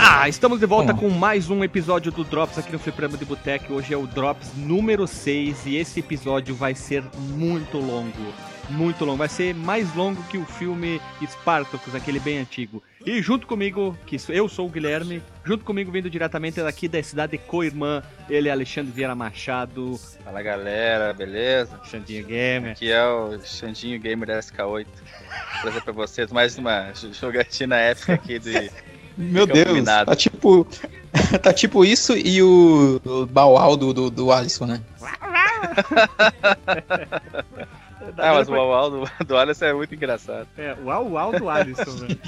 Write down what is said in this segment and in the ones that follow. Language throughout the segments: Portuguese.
Ah, estamos de volta com mais um episódio do Drops aqui no Fliperama de Boteco. Hoje é o Drops número 6 e esse episódio vai ser muito longo. Muito longo. Vai ser mais longo que o filme Spartacus, aquele bem antigo. E junto comigo, que eu sou o Guilherme, junto comigo vindo diretamente daqui da cidade de Coirmã, ele é Alexandre Vieira Machado. Fala galera, beleza? Xandinho Gamer. Aqui é o Xandinho Gamer da SK8. Vou trazer pra vocês mais uma jogatina épica aqui de. Meu Deus, tá tipo. tá tipo isso e o, o Bauau do, do, do Alisson, né? ah, mas o Uau do, do Alisson é muito engraçado. É, o Uau do Alisson, velho.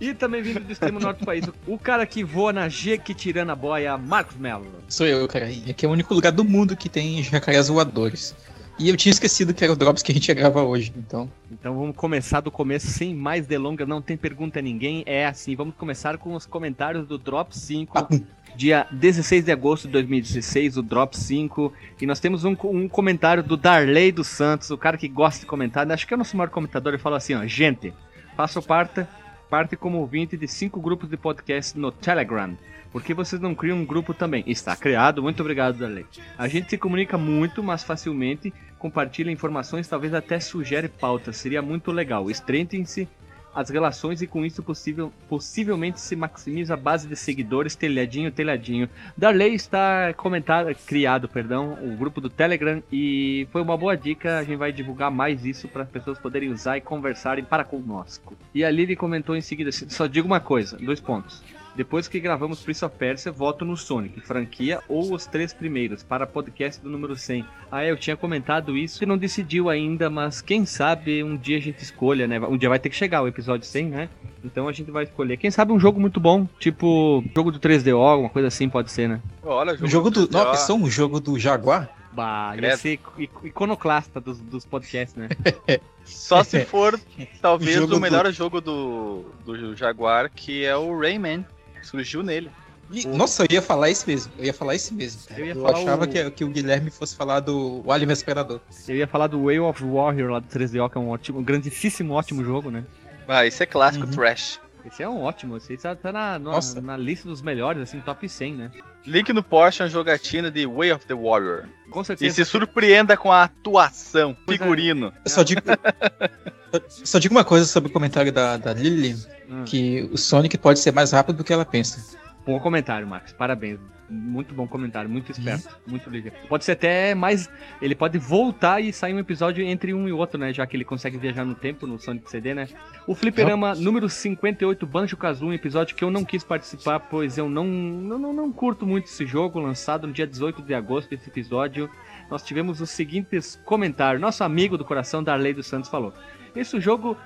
E também vindo do extremo norte do país, o cara que voa na Jequitirana boia, Marcos Mello. Sou eu, cara. E aqui é o único lugar do mundo que tem jacarés voadores. E eu tinha esquecido que era o Drops que a gente ia gravar hoje, então. Então vamos começar do começo, sem mais delongas, não tem pergunta a ninguém. É assim, vamos começar com os comentários do Drop 5, ah. dia 16 de agosto de 2016, o Drop 5. E nós temos um, um comentário do Darley dos Santos, o cara que gosta de comentar, acho que é o nosso maior comentador, ele fala assim, ó, gente, faço parte, parte como ouvinte de cinco grupos de podcast no Telegram. Por que vocês não criam um grupo também? Está criado, muito obrigado, Darley. A gente se comunica muito, mas facilmente compartilha informações, talvez até sugere pautas. Seria muito legal. Estreitem-se as relações e com isso possível, possivelmente se maximiza a base de seguidores, telhadinho, telhadinho. Darley está comentado, criado, perdão, o grupo do Telegram e foi uma boa dica, a gente vai divulgar mais isso para as pessoas poderem usar e conversarem para conosco. E a Lili comentou em seguida, só digo uma coisa, dois pontos. Depois que gravamos Prince of Persia, voto no Sonic, franquia ou os três primeiros, para podcast do número 100. Ah, eu tinha comentado isso e não decidiu ainda, mas quem sabe um dia a gente escolha, né? Um dia vai ter que chegar o episódio 100, né? Então a gente vai escolher. Quem sabe um jogo muito bom, tipo jogo do 3DO, alguma coisa assim pode ser, né? Olha, jogo, jogo do. Não, só um jogo do Jaguar? Bah, ia ser iconoclasta dos, dos podcasts, né? Só se for, talvez, o, o melhor do... jogo do, do Jaguar, que é o Rayman. Surgiu nele. E, nossa, eu ia falar isso mesmo. Eu ia falar isso mesmo. Eu, eu achava o... que, que o Guilherme fosse falar do o Alien Esperador. Eu ia falar do Way of Warrior lá do 3DO, que é um ótimo, um grandíssimo, ótimo jogo, né? Ah, isso é clássico, uhum. trash. Esse é um ótimo, esse tá, tá na, na, na, lista dos melhores, assim, top 100, né? Link no Porsche é uma jogatina de Way of the Warrior. Com certeza. E se surpreenda com a atuação, pois é. figurino. É. Eu só digo, só digo uma coisa sobre o comentário da, da Lily, hum. que o Sonic pode ser mais rápido do que ela pensa. Bom comentário, Max. Parabéns. Muito bom comentário, muito esperto, uhum. muito ligeiro. Pode ser até mais. Ele pode voltar e sair um episódio entre um e outro, né? Já que ele consegue viajar no tempo no Sonic CD, né? O Fliperama uhum. número 58, Banjo Kazooie, um episódio que eu não quis participar, pois eu não, não, não, não curto muito esse jogo, lançado no dia 18 de agosto, esse episódio. Nós tivemos os seguintes comentários. Nosso amigo do coração, Darley dos Santos, falou: Esse jogo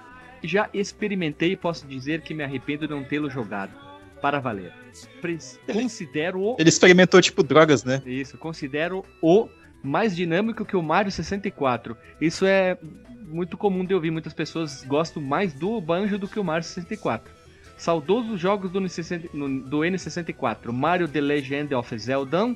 já experimentei e posso dizer que me arrependo de não tê-lo jogado. Para valer. Considero o. Ele experimentou tipo drogas, né? Isso, considero o mais dinâmico que o Mario 64. Isso é muito comum de ouvir. Muitas pessoas gostam mais do Banjo do que o Mario 64. Saudosos jogos do, do N64: Mario The Legend of Zelda,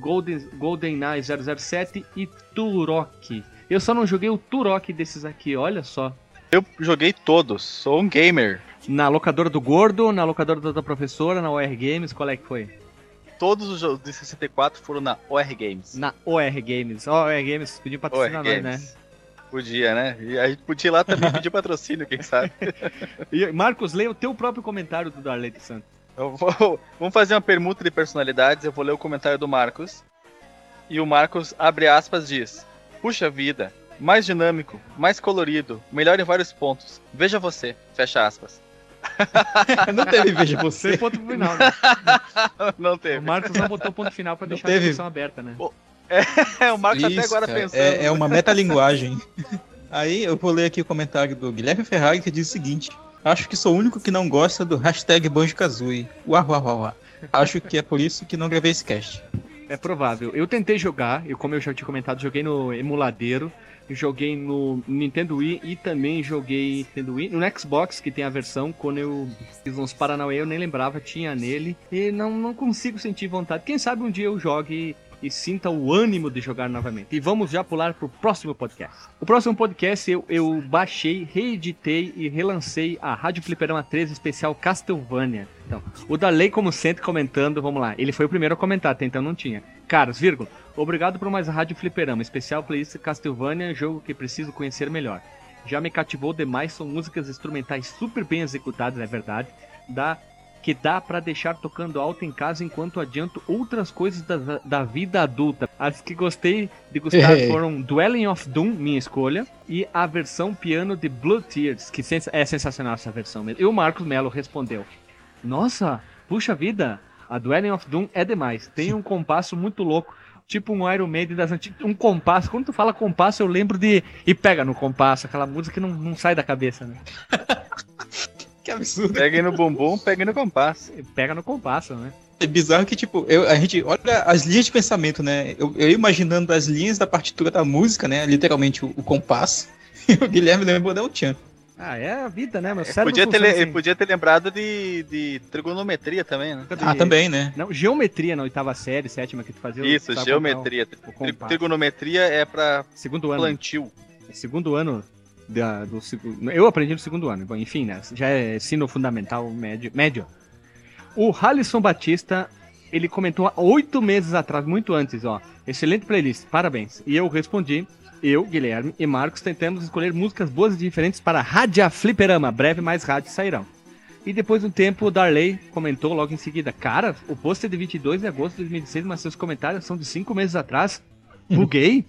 Golden, GoldenEye 007 e Turok. Eu só não joguei o Turok desses aqui, olha só. Eu joguei todos, sou um gamer. Na locadora do Gordo, na locadora da professora, na OR Games, qual é que foi? Todos os jogos de 64 foram na OR Games. Na OR Games. OR Games podia patrocinar nós, né? Podia, né? E a gente podia ir lá também pedir patrocínio, quem sabe. e Marcos, leia o teu próprio comentário do Darley Santos. Vou, vamos fazer uma permuta de personalidades. Eu vou ler o comentário do Marcos. E o Marcos, abre aspas, diz: Puxa vida, mais dinâmico, mais colorido, melhor em vários pontos. Veja você, fecha aspas. não teve veja você. Tem ponto final, né? Não teve. O Marcos não botou ponto final pra deixar teve. a discussão aberta, né? É, o Marcos Isso, até agora cara, pensando. É, é uma metalinguagem. Aí eu vou ler aqui o comentário do Guilherme Ferrari que diz o seguinte: Acho que sou o único que não gosta do hashtag Banjo-Kazooie. Uau, uau, uau, uau. Acho que é por isso que não gravei esse cast. É provável. Eu tentei jogar, e como eu já tinha comentado, joguei no emuladeiro joguei no Nintendo Wii e também joguei Nintendo Wii no Xbox, que tem a versão, quando eu fiz uns Paranauê, eu nem lembrava, tinha nele, e não, não consigo sentir vontade. Quem sabe um dia eu jogue e sinta o ânimo de jogar novamente. E vamos já pular pro próximo podcast. O próximo podcast eu, eu baixei, reeditei e relancei a Rádio Fliperama 13 especial Castlevania. Então, o Darley, como sempre, comentando, vamos lá. Ele foi o primeiro a comentar, até então não tinha. Caros, vírgula, obrigado por mais Rádio Fliperama, especial playlist Castlevania, jogo que preciso conhecer melhor. Já me cativou demais, são músicas instrumentais super bem executadas, é verdade. Da que dá para deixar tocando alto em casa enquanto adianto outras coisas da, da vida adulta. As que gostei de gostar foram Dwelling of Doom, minha escolha, e a versão piano de Blue Tears, que é sensacional essa versão mesmo. E o Marcos Melo respondeu: Nossa, puxa vida, a Dwelling of Doom é demais. Tem um compasso muito louco. Tipo um Iron Maiden das antigas. Um compasso. Quando tu fala compasso, eu lembro de. E pega no compasso, aquela música que não, não sai da cabeça, né? Que absurdo. Pega no bumbum, pega no compasso. Pega no compasso, né? É bizarro que, tipo, eu, a gente olha as linhas de pensamento, né? Eu, eu imaginando as linhas da partitura da música, né? Literalmente o, o compasso. E o Guilherme lembrou da Uchan. Ah, é a vida, né? Meu é, podia ter, assim. podia ter lembrado de, de trigonometria também, né? Ah, também, né? Não, geometria na oitava série, sétima que tu fazia. Isso, geometria. Trigonometria é pra segundo ano. plantio. Segundo ano da, do segundo. Eu aprendi no segundo ano, enfim, né? Já é ensino fundamental médio. médio. O Halisson Batista, ele comentou há oito meses atrás, muito antes, ó. Excelente playlist, parabéns. E eu respondi. Eu, Guilherme e Marcos tentamos escolher músicas boas e diferentes para Rádio Fliperama. Breve mais rádios sairão. E depois de um tempo, o Darley comentou logo em seguida: Cara, o post é de 22 de agosto de 2016, mas seus comentários são de cinco meses atrás. Buguei?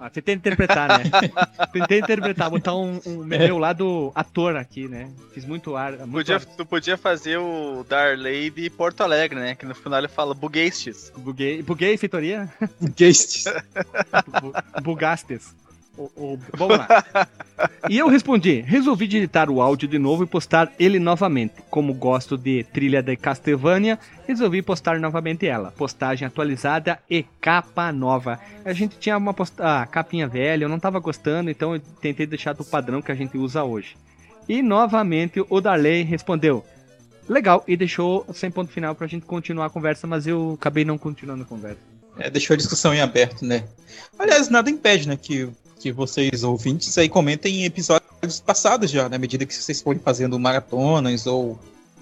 Ah, tentei interpretar, né? tentei interpretar, botar um, um meu lado ator aqui, né? Fiz muito ar. Muito podia, ar. Tu podia fazer o Darley de Porto Alegre, né? Que no final ele fala buguestes. Buguei, buguei, feitoria? Buguestes. Bugastes. O, o, vamos lá. E eu respondi: resolvi digitar o áudio de novo e postar ele novamente. Como gosto de trilha de Castlevania, resolvi postar novamente ela. Postagem atualizada e capa nova. A gente tinha uma ah, capinha velha, eu não tava gostando, então eu tentei deixar do padrão que a gente usa hoje. E novamente o Darley respondeu: legal, e deixou sem ponto final pra gente continuar a conversa, mas eu acabei não continuando a conversa. É, deixou a discussão em aberto, né? Aliás, nada impede, né, que que vocês ouvintes aí comentem em episódios passados já, na medida que vocês forem fazendo maratonas ou,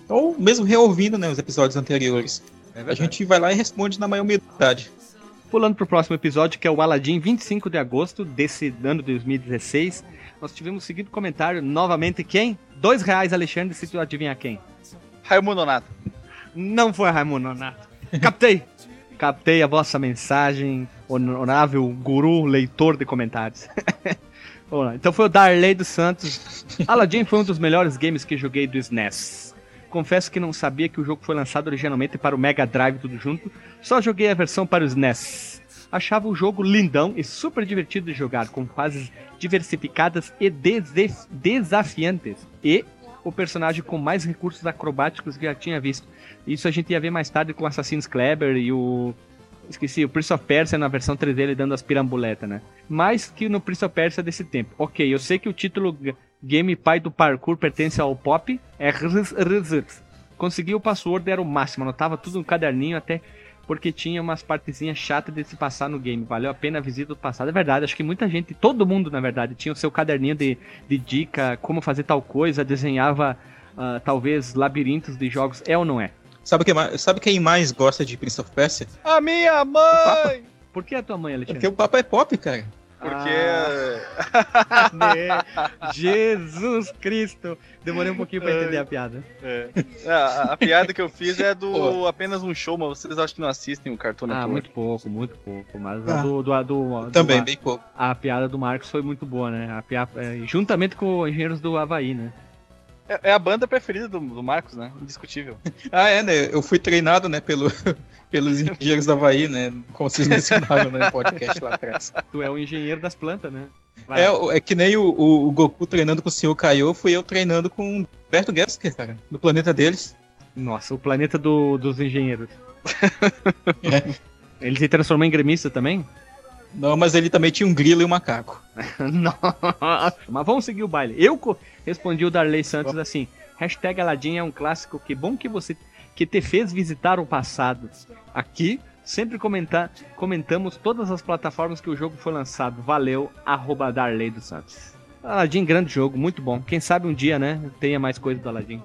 ou mesmo reouvindo né, os episódios anteriores. É a gente vai lá e responde na maior humildade. Pulando pro próximo episódio, que é o Aladdin, 25 de agosto desse ano de 2016. Nós tivemos o seguinte comentário, novamente, quem? Dois reais, Alexandre, se tu adivinhar quem. Raimundo Nonato. Não foi Raimundo Nonato. Captei! Captei a vossa mensagem, honorável guru leitor de comentários. então foi o Darley dos Santos. Aladdin foi um dos melhores games que joguei do SNES. Confesso que não sabia que o jogo foi lançado originalmente para o Mega Drive tudo junto, só joguei a versão para o SNES. Achava o jogo lindão e super divertido de jogar, com fases diversificadas e desafiantes. E o personagem com mais recursos acrobáticos que já tinha visto. Isso a gente ia ver mais tarde com Assassin's Kleber e o Esqueci, o Prince of Persia na versão 3D ele dando as pirambuletas, né? Mais que no Prince of Persia desse tempo. Ok, eu sei que o título Game Pai do Parkour pertence ao Pop, é Consegui o password, era o máximo, anotava tudo no caderninho até porque tinha umas partezinhas chatas de se passar no game. Valeu a pena a visita do passado. É verdade, acho que muita gente, todo mundo na verdade, tinha o seu caderninho de, de dica, como fazer tal coisa, desenhava uh, talvez labirintos de jogos. É ou não é? Sabe, que, sabe quem mais gosta de Prince of Persia? A minha mãe! Por que a tua mãe, Alexandre? Porque o papo é pop, cara. Porque. Ah. Jesus Cristo! Demorei um pouquinho pra entender a piada. É. é. A, a, piada que eu fiz é do Pô. apenas um show, mas vocês acham que não assistem o Cartoon Ah, muito pouco, muito pouco. Mas ah. a do, do, do, do, Também, bem pouco. A piada do Marcos foi muito boa, né? A piada, é, juntamente com os engenheiros do Havaí, né? É, é a banda preferida do, do, Marcos, né? Indiscutível. ah, é, né? Eu fui treinado, né, pelo, pelos engenheiros da Havaí, né? Como vocês mencionaram no podcast lá atrás. Tu é o engenheiro das plantas, né? É, é que nem o, o, o, Goku treinando com o Senhor Kaiô, fui eu treinando com o Berto Gesker, cara, no planeta deles. Nossa, o planeta do, dos engenheiros. é. Ele se transformou em gremista também? Não, mas ele também tinha um grilo e um macaco. Nossa, mas vamos seguir o baile. Eu respondi o Darley Santos assim: hashtag Aladdin é um clássico, que bom que você que te fez visitar o passado. Aqui, Sempre comentar, comentamos todas as plataformas que o jogo foi lançado. Valeu, arroba Darley dos Santos. Aladdin, grande jogo, muito bom. Quem sabe um dia, né, tenha mais coisa do Aladdin.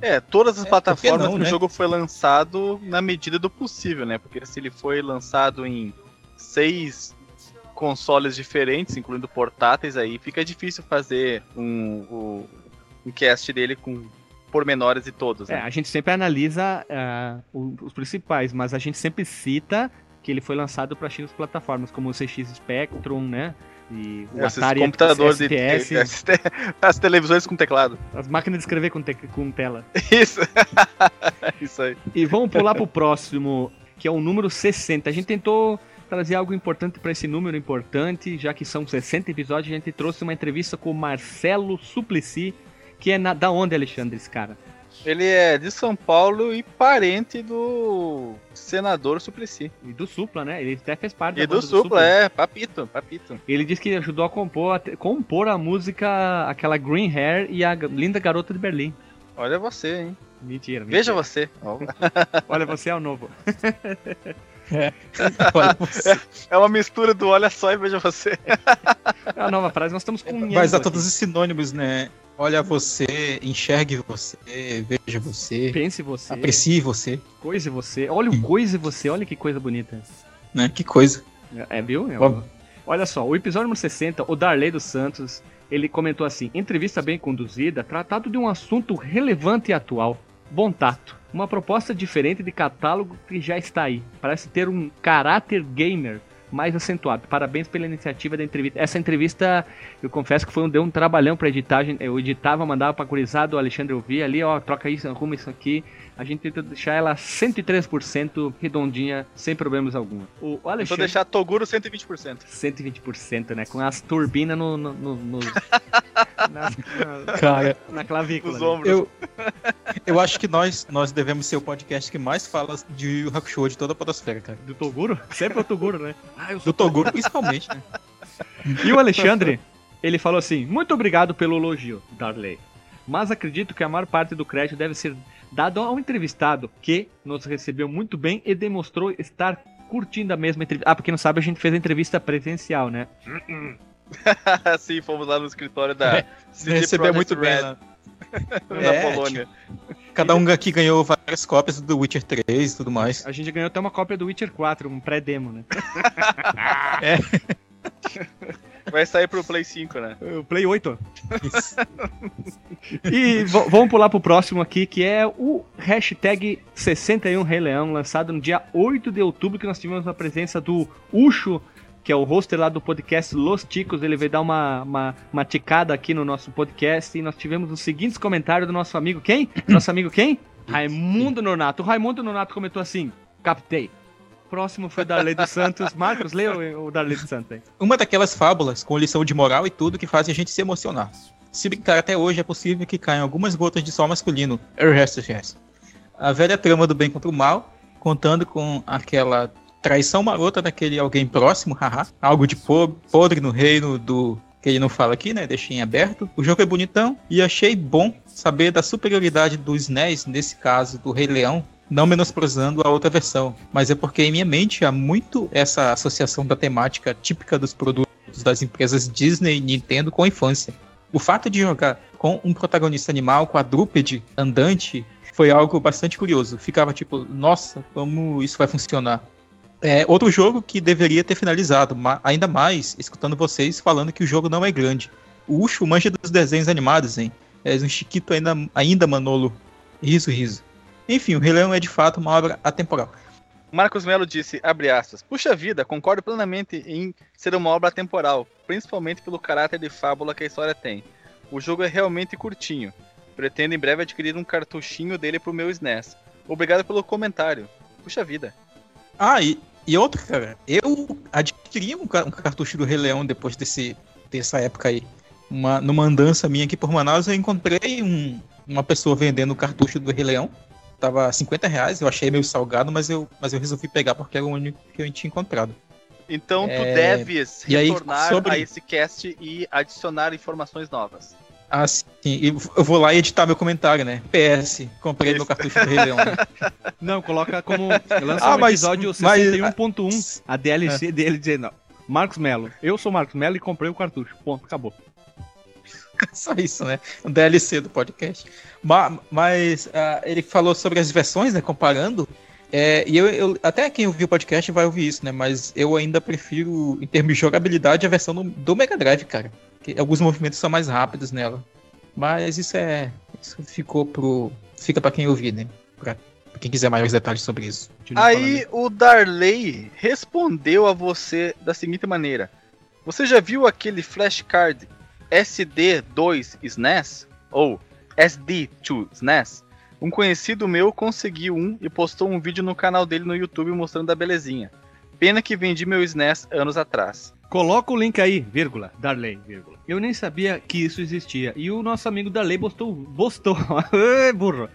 É, todas as É, plataformas não, que né? o jogo foi lançado na medida do possível, né? Porque se ele foi lançado em seis consoles diferentes, incluindo portáteis, aí fica difícil fazer um, um cast dele com pormenores de todos, É, né? a gente sempre analisa o- os principais, mas a gente sempre cita que ele foi lançado para X plataformas, como o CX Spectrum, né? E o Esses Atari computadores de STS, as televisões com teclado. as máquinas de escrever com, te- com tela. Isso. Isso aí. E vamos pular pro próximo, que é o número 60. A gente tentou trazer algo importante para esse número importante, já que são 60 episódios, a gente trouxe uma entrevista com o Marcelo Suplicy, que é na, da onde, Alexandre, esse cara? Ele é de São Paulo e parente do senador Suplicy. E do Supla, né? Ele até fez parte E da do banda Supla, é, papito, papito. Ele disse que ajudou a compor, a compor a música, aquela Green Hair e a Linda Garota de Berlim. Olha você, hein? Mentira, mentira. Veja você. Olha, você é o novo. Olha, você- É uma mistura do olha só e veja você. É a nova frase, nós estamos com um usar aqui. todos os sinônimos, né? Olha você, enxergue você, veja você, Pense você, aprecie você, coise você. Olha o coise você, olha que coisa bonita. né? Que coisa. É, viu? É. Olha só, o episódio número 60, o Darley dos Santos, ele comentou assim: entrevista bem conduzida, tratado de um assunto relevante e atual. Bom tato. Uma proposta diferente de catálogo que já está aí. Parece ter um caráter gamer mais acentuado. Parabéns pela iniciativa da entrevista. Essa entrevista, eu confesso que foi um, deu um trabalhão pra editar. Eu editava, mandava pra gurizada, o Alexandre ouvia ali, ó, troca isso, arruma isso aqui. A gente tentou deixar ela 103% redondinha, sem problemas algum. O Alexandre... deixar Toguro 120%. 120%, né? Com as turbinas no, no, no- no- na, na, Cara, na clavícula. Os né? ombros. eu, eu acho que nós, nós devemos ser o podcast que mais fala de Hakusho de toda a podosfera, cara. Do Toguro? Sempre é o Toguro, né? Ah, Do Toguro, principalmente, né? E o Alexandre, ele falou assim: Muito obrigado pelo elogio, Darley. Mas acredito que a maior parte do crédito deve ser dado ao entrevistado, que nos recebeu muito bem e demonstrou estar curtindo a mesma entrevista. Ah, porque não sabe, a gente fez a entrevista presencial, né? Sim, fomos lá no escritório da CD Recebeu muito bem Red, lá. na É, Polônia. Cada um aqui ganhou várias cópias do Witcher 3 e tudo mais. A gente ganhou até uma cópia do Witcher 4, um pré-demo, né? Vai sair pro Play 5, né? O Play 8. E v- vamos pular pro próximo aqui, que é o hashtag 61 Rei Leão, lançado no dia 8 de outubro, que nós tivemos a presença do Ucho, que é o hoster lá do podcast Los Ticos. Ele veio dar uma, uma, uma ticada aqui no nosso podcast e nós tivemos os seguintes comentários do nosso amigo quem? Nosso amigo quem? Raimundo Nonato. O Raimundo Nonato comentou assim: captei. Próximo foi o Darley dos Santos. Marcos, leia o o Darley dos Santos aí. Uma daquelas fábulas com lição de moral e tudo que fazem a gente se emocionar. Se brincar até hoje, é possível que caiam algumas gotas de sol masculino. O resto esquece. A velha trama do bem contra o mal, contando com aquela traição marota daquele alguém próximo, haha. Algo de po- podre no reino do. Que ele não fala aqui, né? Deixei em aberto. O jogo é bonitão e achei bom saber da superioridade dos NES, nesse caso do Rei Leão, não menosprezando a outra versão, mas é porque em minha mente há muito essa associação da temática típica dos produtos das empresas Disney e Nintendo com a infância. O fato de jogar com um protagonista animal quadrúpede andante foi algo bastante curioso. Ficava tipo, nossa, como isso vai funcionar? É outro jogo que deveria ter finalizado, ainda mais escutando vocês falando que o jogo não é grande. O Ucho manja dos desenhos animados, hein? És um chiquito ainda, ainda Manolo. Riso, riso. Enfim, o Rei Leão é de fato uma obra atemporal. Marcos Melo disse, abre aspas, Puxa vida, concordo plenamente em ser uma obra temporal, principalmente pelo caráter de fábula que a história tem. O jogo é realmente curtinho. Pretendo em breve adquirir um cartuchinho dele pro meu SNES. Obrigado pelo comentário. Puxa vida. Ah, e, e outro, cara, eu adquiri um, um cartucho do Rei Leão depois desse, dessa época aí. Uma, numa andança minha aqui por Manaus, eu encontrei um- uma pessoa vendendo o cartucho do Rei Leão. Tava 50 reais, eu achei meio salgado, mas eu, mas eu resolvi pegar porque era o único que eu tinha encontrado. Então tu É, deves e aí, retornar sobre- a esse cast e adicionar informações novas. Ah, sim. E eu vou lá editar meu comentário, né? PS, comprei meu cartucho do Rei Leão. Não, coloca como. Lança Ah, um mas- episódio mas- 61.1, a DLC dele dizendo: Marcos Melo, eu sou Marcos Melo e comprei o cartucho. Ponto, acabou. Só isso, né? Um DLC do podcast. Ma- Mas, ah, ele falou sobre as versões, né? Comparando. É, e eu, eu- até quem ouviu o podcast vai ouvir isso, né? Mas eu ainda prefiro, em termos de jogabilidade, a versão do, do Mega Drive, cara. Que alguns movimentos são mais rápidos nela. Mas isso é. Isso ficou pro. Fica pra quem ouvir, né? Pra, quem quiser maiores detalhes sobre isso. Aí o Darley respondeu a você da seguinte maneira: Você já viu aquele flashcard SD2 SNES? Ou SD2 SNES? Um conhecido meu conseguiu um e postou um vídeo no canal dele no YouTube mostrando a belezinha. Pena que vendi meu SNES anos atrás. Coloca o link aí, vírgula, Darley, vírgula. Eu nem sabia que isso existia. E o nosso amigo Darley postou. Postou. Burro.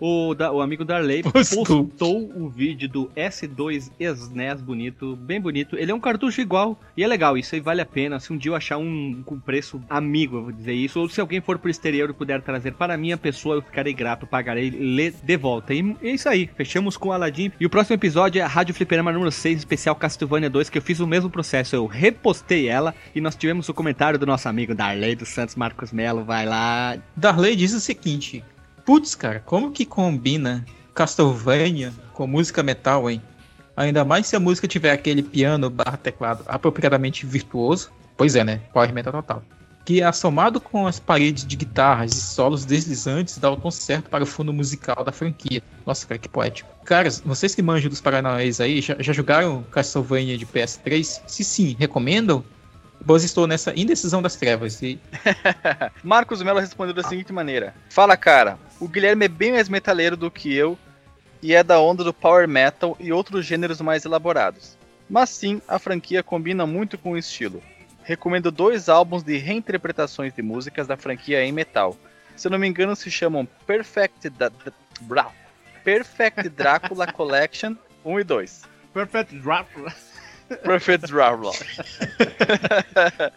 O, da- o amigo Darley Postou. postou o vídeo do S2 SNES bonito, bem bonito. Ele é um cartucho igual e é legal. Isso aí vale a pena. Se um dia eu achar um com preço amigo, eu vou dizer isso, ou se alguém for pro exterior e puder trazer para a minha pessoa, eu ficarei grato, pagarei lhe de volta. E é isso aí. Fechamos com o Aladdin. E o próximo episódio é a Rádio Fliperama número 6, especial Castlevania 2, que eu fiz o mesmo processo. Eu repostei ela e nós tivemos o comentário do nosso amigo Darley dos Santos Marcos Melo. Vai lá. Darley diz o seguinte: Putz, cara, como que combina Castlevania com música metal, hein? Ainda mais se a música tiver aquele piano barra teclado apropriadamente virtuoso. Pois é, né? Power metal total. Que assomado com as paredes de guitarras e solos deslizantes dá o tom certo para o fundo musical da franquia. Nossa, cara, que poético. Caras, vocês que manjam dos Paranauês aí, já, já jogaram Castlevania de PS3? Se sim, recomendam? Pois estou nessa indecisão das trevas. E Marcos Mello respondeu da seguinte maneira: Fala cara, o Guilherme é bem mais metaleiro do que eu e é da onda do power metal e outros gêneros mais elaborados. Mas sim, a franquia combina muito com o estilo. Recomendo dois álbuns de reinterpretações de músicas da franquia em metal. Se eu não me engano, se chamam Perfect, Da- Perfect Drácula Collection 1 e 2. Perfect Drop. Perfect Drácula.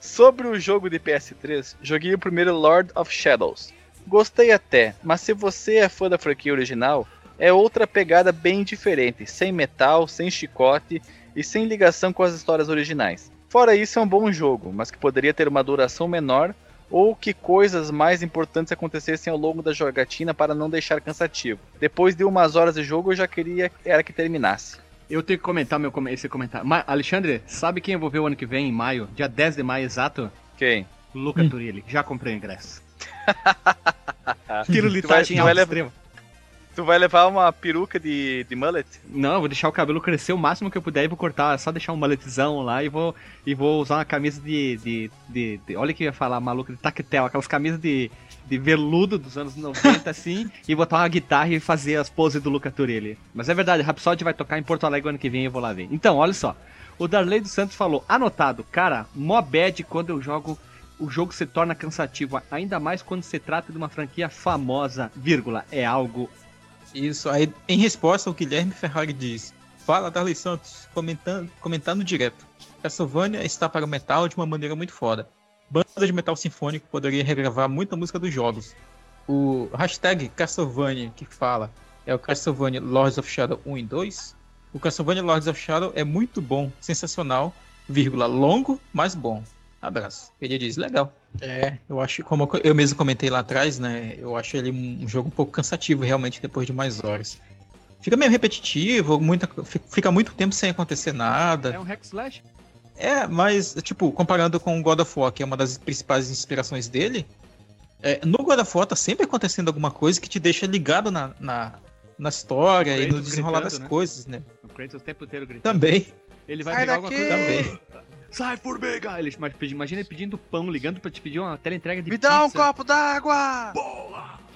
Sobre o jogo de PS3, joguei o primeiro Lord of Shadows. Gostei até, mas se você é fã da franquia original, é outra pegada bem diferente, sem metal, sem chicote e sem ligação com as histórias originais. Fora isso, é um bom jogo, mas que poderia ter uma duração menor ou que coisas mais importantes acontecessem ao longo da jogatina para não deixar cansativo. Depois de umas horas de jogo, eu já queria era que terminasse. Eu tenho que comentar meu, esse comentário. Ma- Alexandre, sabe quem eu vou ver o ano que vem, em maio? Dia 10 de maio, exato? Quem? Luca Hum. Turilli. Já comprei o ingresso. Tu vai ao extremo. Tu vai levar uma peruca de, de mullet? Não, eu vou deixar o cabelo crescer o máximo que eu puder e vou cortar, só deixar um maletzão lá e vou, e vou usar uma camisa de, de, de, de- Olha que eu ia falar, maluco, de tactel, aquelas camisas de, de veludo dos anos 90, assim, e botar uma guitarra e fazer as poses do Luca Turilli. Mas é verdade, Rhapsody vai tocar em Porto Alegre ano que vem e eu vou lá ver. Então, olha só. O Darley dos Santos falou, anotado, cara, mó bad quando eu jogo o jogo se torna cansativo, ainda mais quando se trata de uma franquia famosa, vírgula, é algo Isso, aí em resposta o Guilherme Ferrari diz: Fala, Darley Santos, comentando, comentando direto. Castlevania está para o metal de uma maneira muito foda. Banda de metal sinfônico poderia regravar muita música dos jogos. O hashtag Castlevania que fala é o Castlevania Lords of Shadow 1 e 2. O Castlevania Lords of Shadow é muito bom, sensacional, vírgula, longo, mas bom. Abraço. Ele diz, legal. É, eu acho, como eu mesmo comentei lá atrás, né? Eu acho ele um jogo um pouco cansativo realmente depois de mais horas. Fica meio repetitivo, muita, fi- fica muito tempo sem acontecer nada. é um hack slash. É, mas, tipo, comparando com o God of War, que é uma das principais inspirações dele, é, no God of War tá sempre acontecendo alguma coisa que te deixa ligado na, na, na história e no desenrolar gritando, das né? coisas, né? O Kratos o tempo inteiro gritando. Também, Ele vai Sai pegar alguma coisa. também. Sai, formiga! Ele, imagina ele pedindo pão, ligando pra te pedir uma teleentrega de Me dá um pizza. copo d'água!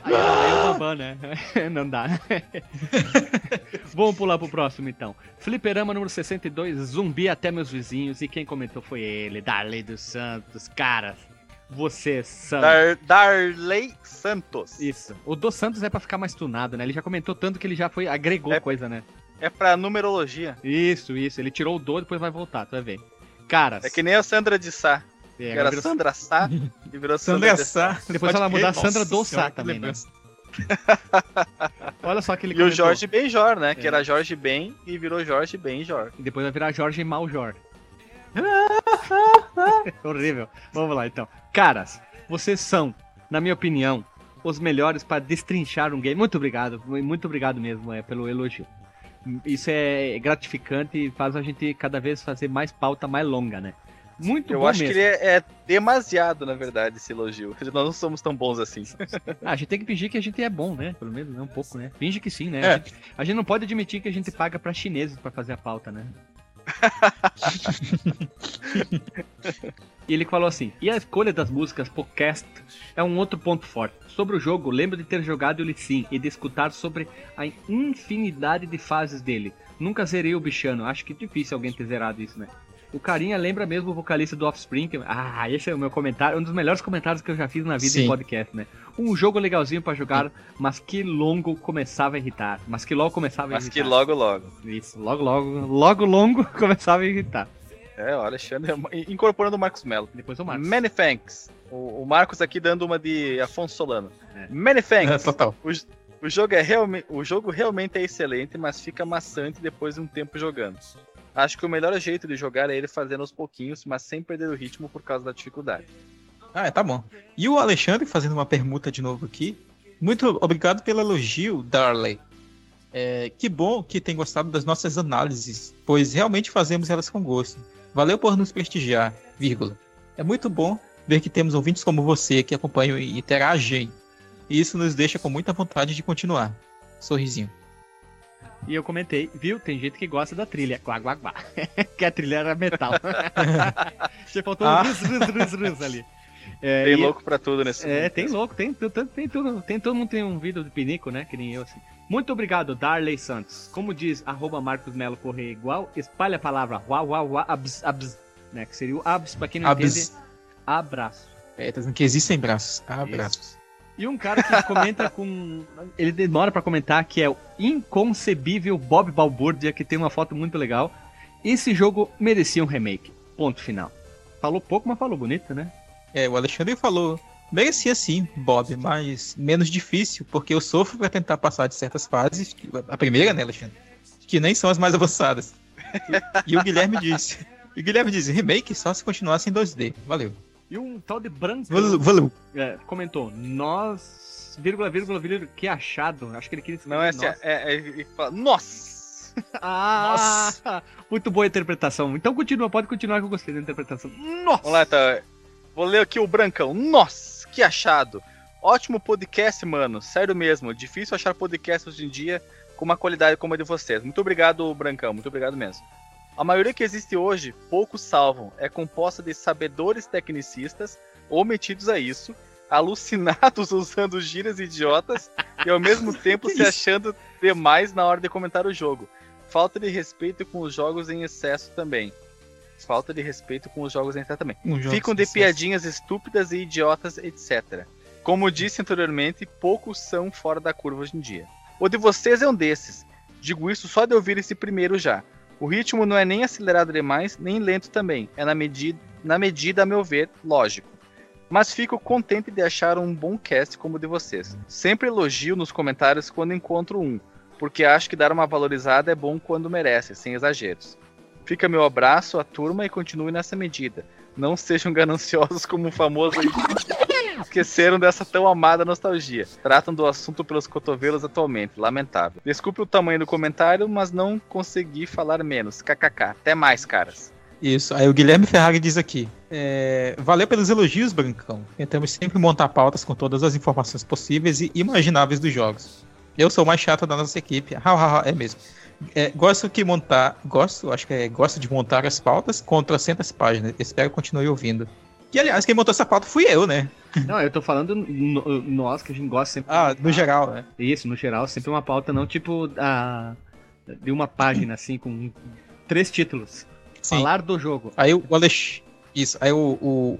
Aí ela lê o Bambam, né? Não dá, né? Vamos pular pro próximo, então. Fliperama número 62, zumbi até meus vizinhos. E quem comentou foi ele, Darley dos Santos. Cara, você, Santos. Dar Darley Santos. Isso. O dos Santos é pra ficar mais tunado, né? Ele já comentou tanto que ele já foi, agregou É- coisa, né? É pra numerologia. Isso, isso. Ele tirou o do, depois vai voltar, tu vai ver. Caras. É que nem a Sandra de Sá. É, que era virou- Sandra Sá. e virou Sandra Sá. Sá. Depois ela mudar crer. Sandra do Sá que também, né? Olha só que ele E o comentou. Jorge Benjor, né? Que É. era Jorge Ben e virou Jorge Benjor. E depois vai virar Jorge Maljor. Horrível. Vamos lá então. Caras, vocês são, na minha opinião, os melhores para destrinchar um game. Muito obrigado, muito obrigado mesmo é, pelo elogio. Isso é gratificante e faz a gente cada vez fazer mais pauta mais longa, né? Muito Eu bom acho mesmo. que ele é, é demasiado, na verdade, esse elogio. Nós não somos tão bons assim. Ah, a gente tem que fingir que a gente é bom, né? Pelo menos, né? Um pouco, né? Finge que sim, né? É. A, gente, a gente não pode admitir que a gente paga pra chineses pra fazer a pauta, né? e ele falou assim: e a escolha das músicas podcast é um outro ponto forte. Sobre o jogo, lembro de ter jogado o Lee Sin e de escutar sobre a infinidade de fases dele. Nunca zerei o bichano, acho que é difícil alguém ter zerado isso, né? O carinha lembra mesmo o vocalista do Offspring. que- Ah, esse é o meu comentário, um dos melhores comentários que eu já fiz na vida em Sim. podcast, né? Um jogo legalzinho pra jogar, mas que longo começava a irritar. Mas que logo começava a Mas irritar. que logo, logo. Isso, logo, logo, logo longo começava a irritar. É, o Alexandre incorporando o Marcos Melo. Depois o Marcos. Many thanks. O, o Marcos aqui dando uma de Afonso Solano. É. Many É, thanks. total. O jogo, é realme... o jogo realmente é excelente, mas fica maçante depois de um tempo jogando. Acho que o melhor jeito de jogar é ele fazendo aos pouquinhos, mas sem perder o ritmo por causa da dificuldade. Ah, tá bom. E o Alexandre fazendo uma permuta de novo aqui. Muito obrigado pelo elogio, Darley. É, que bom que tem gostado das nossas análises, pois realmente fazemos elas com gosto. Valeu por nos prestigiar, vírgula. É muito bom ver que temos ouvintes como você que acompanham e interagem. E isso nos deixa com muita vontade de continuar. Sorrisinho. E eu comentei, viu? Tem gente que gosta da trilha. Quá, quá, quá. que a trilha era metal. Você faltou Ah. um rus, rus, rus, rus ali. É, Tem e- louco pra tudo nesse É, mundo. tem louco, tem, tem, tem, tudo, tem todo mundo tem um vídeo de pinico, né? Que nem eu, assim. Muito obrigado, Darley Santos. Como diz arroba Marcos Melo Correia igual, espalha a palavra uau, uau, uau, abs, abs, né? Que seria o abs, pra quem não Abs. entende, abraço. É, tá dizendo que existem braços. Abraços. E um cara que comenta com. Ele demora pra comentar que é o inconcebível Bob Balbúrdia, que tem uma foto muito legal. Esse jogo merecia um remake. Ponto final. Falou pouco, mas falou bonito, né? É, o Alexandre falou. Merecia sim, Bob, mas menos difícil, porque eu sofro pra tentar passar de certas fases. A primeira, né, Alexandre? Que nem são as mais avançadas. E, e o Guilherme disse. E o Guilherme disse, remake só se continuasse em 2D. Valeu. E um tal de branco Valeu. valeu. é, comentou: Nós. Vírgula, vírgula, vírgula, que achado. Acho que ele queria escrever Não é assim, nós. é, é, é, é fala, Nossa! Ah! Muito boa a interpretação. Então continua, pode continuar que eu gostei da interpretação. Nossa! Vamos lá, então. Vou ler aqui o Brancão. Nossa, que achado! Ótimo podcast, mano. Sério mesmo. Difícil achar podcast hoje em dia com uma qualidade como a de vocês. Muito obrigado, Brancão. Muito obrigado mesmo. A maioria que existe hoje, poucos salvam. É composta de sabedores tecnicistas, ou metidos a isso, alucinados usando gírias idiotas e ao mesmo tempo se achando demais na hora de comentar o jogo. Falta de respeito com os jogos em excesso também. Falta de respeito com os jogos em excesso também. Um Ficam de piadinhas estúpidas e idiotas, etc. Como disse anteriormente, poucos são fora da curva hoje em dia. O de vocês é um desses. Digo isso só de ouvir esse primeiro já. O ritmo não é nem acelerado demais, nem lento também. É na medida, na medida, a meu ver, lógico. Mas fico contente de achar um bom cast como o de vocês. Sempre elogio nos comentários quando encontro um, porque acho que dar uma valorizada é bom quando merece, sem exageros. Fica meu abraço à turma e continue nessa medida. Não sejam gananciosos como o famoso. Esqueceram dessa tão amada nostalgia. Tratam do assunto pelos cotovelos atualmente. Lamentável. Desculpe o tamanho do comentário, mas não consegui falar menos. KKK. Até mais, caras. Isso. Aí o Guilherme Ferrari diz aqui: é, Valeu pelos elogios, Brancão. Tentamos sempre montar pautas com todas as informações possíveis e imagináveis dos jogos. Eu sou o mais chato da nossa equipe. Ha, ha, ha, é mesmo. É, gosto que montar. Gosto, acho que é. Gosto de montar as pautas com trocentas páginas. Espero que continue ouvindo. E aliás, quem montou essa pauta fui eu, né? Não, eu tô falando no- nós, que a gente gosta sempre. Ah, no geral, né? Isso, no geral, sempre uma pauta, não tipo a, de uma página, assim, com três títulos. Sim. Falar do jogo. Aí o Alex. Isso, aí o, o-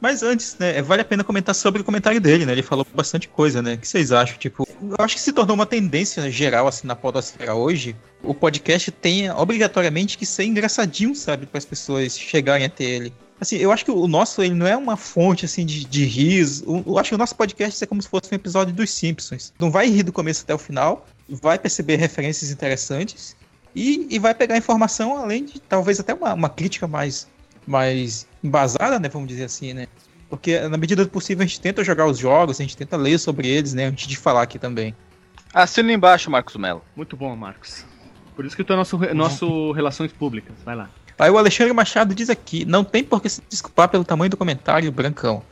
Mas antes, né, vale a pena comentar sobre o comentário dele, né? Ele falou bastante coisa, né? O que vocês acham? Tipo, eu acho que se tornou uma tendência geral, assim, na podosfera hoje, o podcast tem obrigatoriamente que ser engraçadinho, sabe? Para as pessoas chegarem até ele. Assim, eu acho que o nosso ele não é uma fonte assim de, de riso. Eu acho que o nosso podcast é como se fosse um episódio dos Simpsons. Não vai rir do começo até o final, vai perceber referências interessantes e, e vai pegar informação além de talvez até uma, uma crítica mais, mais embasada, né? Vamos dizer assim, né? Porque na medida do possível a gente tenta jogar os jogos, a gente tenta ler sobre eles, né? Antes de falar aqui também. Assina embaixo, Marcos Melo. Muito bom, Marcos. Por isso que tu é nosso, nosso Relações Públicas. Vai lá. Aí o Alexandre Machado diz aqui: não tem por que se desculpar pelo tamanho do comentário, Brancão.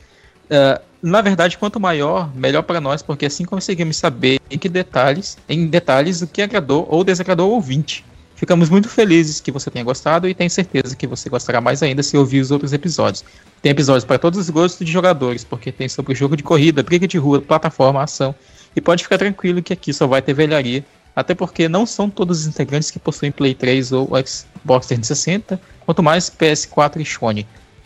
Uh, na verdade, quanto maior, melhor para nós, porque assim conseguimos saber em que detalhes, em detalhes, o que agradou ou desagradou o ouvinte. Ficamos muito felizes que você tenha gostado e tenho certeza que você gostará mais ainda se ouvir os outros episódios. Tem episódios para todos os gostos de jogadores, porque tem sobre jogo de corrida, briga de rua, plataforma, ação. E pode ficar tranquilo que aqui só vai ter velharia, até porque não são todos os integrantes que possuem Play 3 ou Xbox 360, quanto mais PS4 e Sony.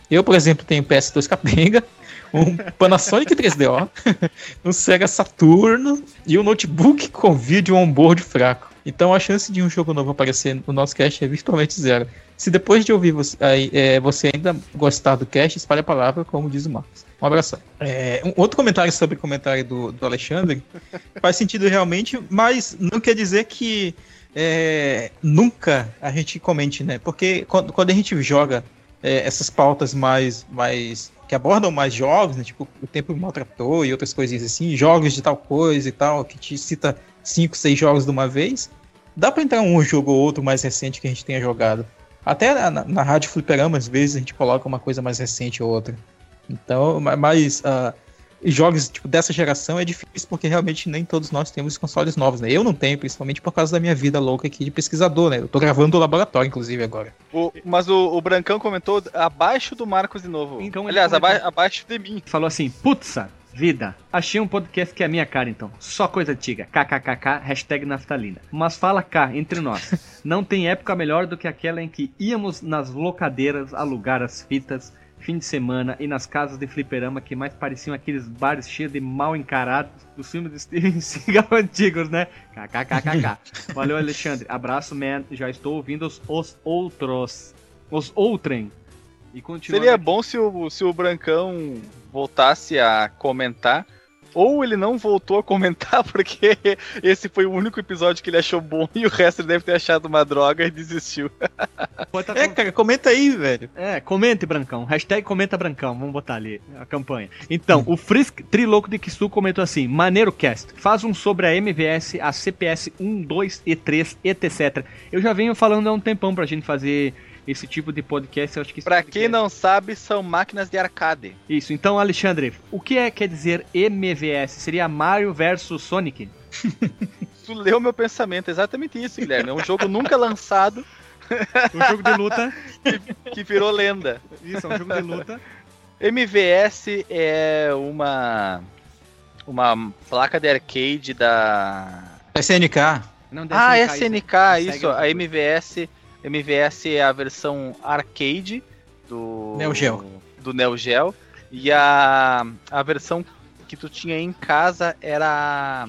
Eu, por exemplo, tenho PS2 capenga, um Panasonic 3DO, um Sega Saturno e um notebook com vídeo on-board fraco. Então a chance de um jogo novo aparecer no nosso cast é virtualmente zero. Se depois de ouvir você, é, você ainda gostar do cast, espalhe a palavra, como diz o Marcos. Um abraço. É, um outro comentário sobre o comentário do, do Alexandre faz sentido realmente, mas não quer dizer que é, nunca a gente comente, né? Porque quando, quando a gente joga é, essas pautas mais, mais que abordam mais jogos, né? Tipo, o tempo maltratou e outras coisinhas assim, jogos de tal coisa e tal, que te cita cinco, seis jogos de uma vez, dá para entrar um jogo ou outro mais recente que a gente tenha jogado. Até na, na Rádio Fliperama, às vezes, a gente coloca uma coisa mais recente ou outra. Então, mas uh, jogos tipo, dessa geração é difícil porque realmente nem todos nós temos consoles novos, né? Eu não tenho, principalmente por causa da minha vida louca aqui de pesquisador, né? Eu tô gravando o laboratório, inclusive, agora. O, mas o, o, Brancão comentou abaixo do Marcos de novo. Então, Aliás, aba abaixo de mim. Falou assim, putz, Vida, achei um podcast que é a minha cara então. Só coisa antiga. KKKK, hashtag naftalina. Mas fala cá, entre nós. Não tem época melhor do que aquela em que íamos nas locadeiras alugar as fitas fim de semana e nas casas de fliperama que mais pareciam aqueles bares cheios de mal encarados dos filmes de Steven Seagal antigos, né? KKKKK. Valeu, Alexandre. Abraço, man. Já estou ouvindo os, os outros. Os outrem. E Seria aqui. bom se o, se o Brancão voltasse a comentar ou ele não voltou a comentar porque esse foi o único episódio que ele achou bom e o resto ele deve ter achado uma droga e desistiu. Tá é, cara, comenta aí, velho. É, comente, Brancão. Hashtag comenta, Brancão. Vamos botar ali a campanha. Então, hum. o Frisk Triloco de Kisu comentou assim: Maneiro Cast, faz um sobre a MVS, a CPS 1, 2 e 3, etc. Eu já venho falando há um tempão pra gente fazer esse tipo de podcast, eu acho que... Pra quem não sabe, são máquinas de arcade. Isso, então, Alexandre, o que é, quer dizer MVS? Seria Mario versus Sonic? tu leu meu pensamento, exatamente isso, Guilherme. É um jogo nunca lançado. um jogo de luta. que, que virou lenda. Isso, é um jogo de luta. MVS é uma uma placa de arcade da SNK. Não, ah, SNK, isso, isso a MVS MVS é a versão arcade do Neo Geo. Do Neo Geo. E a, a versão que tu tinha em casa era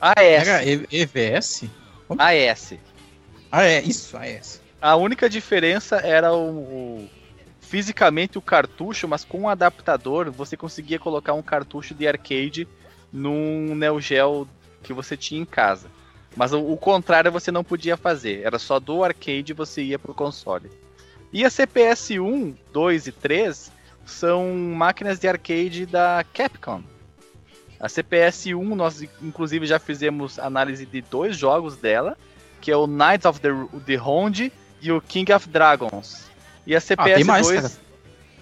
AS. Era EVS? Como? AS. Ah, é, isso, AS. A única diferença era o, o, fisicamente o cartucho, mas com um adaptador você conseguia colocar um cartucho de arcade num Neo Geo que você tinha em casa. Mas o, o, contrário você não podia fazer. Era só do arcade você ia pro console. E a CPS 1, 2 e 3 são máquinas de arcade da Capcom. A CPS 1 nós inclusive já fizemos análise de dois jogos dela, que é o Knights of the, the Round e o King of Dragons. E a CPS ah, mais, 2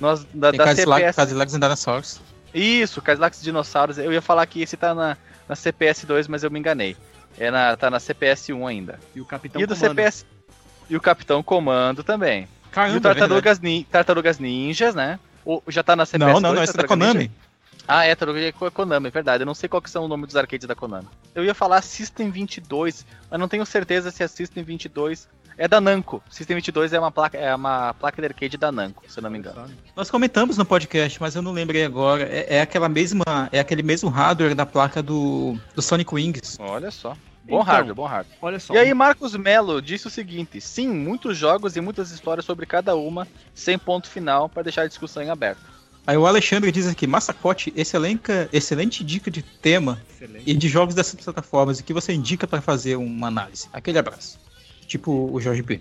nós da, tem da Cadillac, CPS Cadillacs and Dinosaurs. Isso, Cadillacs Dinossauros. Eu ia falar que esse tá na, na CPS 2, mas eu me enganei. É na, tá na CPS-1 ainda. E o Capitão e do Comando. CPS E o Capitão Comando também. Caramba, e o Tartarugas, Nin... Tartarugas Ninjas, né? O, já tá na CPS 2 Não, não, não, esse é da Konami. Ninja? Ah, é, Tartaruga é Konami, é verdade. Eu não sei qual que são o nome dos arcades da Konami. Eu ia falar System 22, mas não tenho certeza se a System 22 é da Namco. System 22 é uma placa, é uma placa de arcade da Namco, se eu não me engano. Nós comentamos no podcast, mas eu não lembrei agora. É, é aquela mesma, é aquele mesmo hardware da placa do, do Sonic Wings. Olha só. Bom Então, hardware, bom hardware. Olha só. E aí, Marcos Melo disse o seguinte: sim, muitos jogos e muitas histórias sobre cada uma, sem ponto final, para deixar a discussão em aberto. Aí o Alexandre diz aqui, Massacote, excelente, excelente dica de tema Excelente. e de jogos dessas plataformas e que você indica para fazer uma análise. Aquele abraço. Tipo o Jorge P.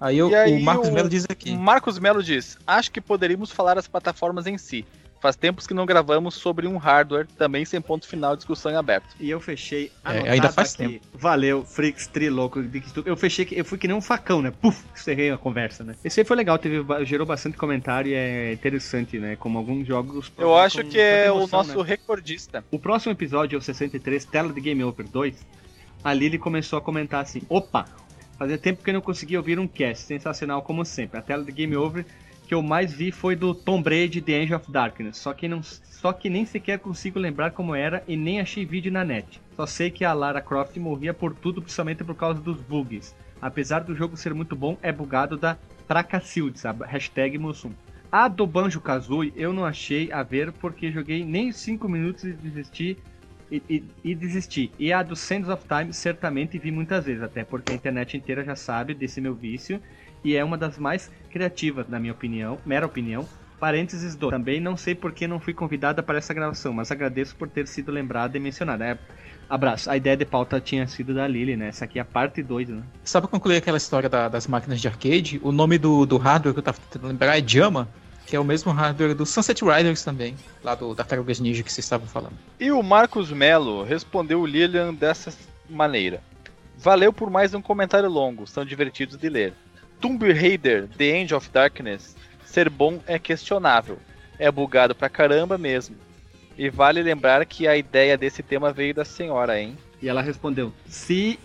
Aí, eu- aí o Marcos o- Melo diz aqui. Marcos Melo diz: acho que poderíamos falar as plataformas em si. Faz tempos que não gravamos sobre um hardware, também sem ponto final, discussão em aberto. E eu fechei É, ainda faz aqui. Valeu, Freaks Triloco. Eu fechei, que- eu fui que nem um facão, né? Puf, encerrei a conversa, né? Esse aí foi legal, teve, gerou bastante comentário e é interessante, né? Como alguns jogos. Eu acho com que é tanta o emoção, nosso né? recordista. O próximo episódio é o 63, tela de Game Over 2. A Lily começou a comentar assim: opa, fazia tempo que eu não conseguia ouvir um cast, sensacional como sempre. A tela de Game Over que eu mais vi foi do Tom Brady The Angel of Darkness, só que, não, só que nem sequer consigo lembrar como era e nem achei vídeo na net. Só sei que a Lara Croft morria por tudo, principalmente por causa dos bugs. Apesar do jogo ser muito bom, é bugado da Tracacildes, a hashtag Mussum. A do Banjo Kazooie eu não achei a ver porque joguei nem 5 minutos e desisti e, e, e desisti. E a do Sands of Time certamente vi muitas vezes, até porque a internet inteira já sabe desse meu vício e é uma das mais criativas, na minha opinião, mera opinião. Parênteses do. Também não sei por que não fui convidada para essa gravação, mas agradeço por ter sido lembrada e mencionada. É, abraço. A ideia de pauta tinha sido da Lily, né? Essa aqui é a parte 2, né? Só pra concluir aquela história da- das máquinas de arcade, o nome do, do hardware que eu tava tentando lembrar é Jama, que é o mesmo hardware do Sunset Riders também, lá do Tartarugas Ninja que vocês estavam falando. E o Marcos Melo respondeu o Lilian dessa maneira: Valeu por mais um comentário longo, são divertidos de ler. Tomb Raider The End of Darkness ser bom é questionável. É bugado pra caramba mesmo. E vale lembrar que a ideia desse tema veio da senhora, hein? E ela respondeu: Sim,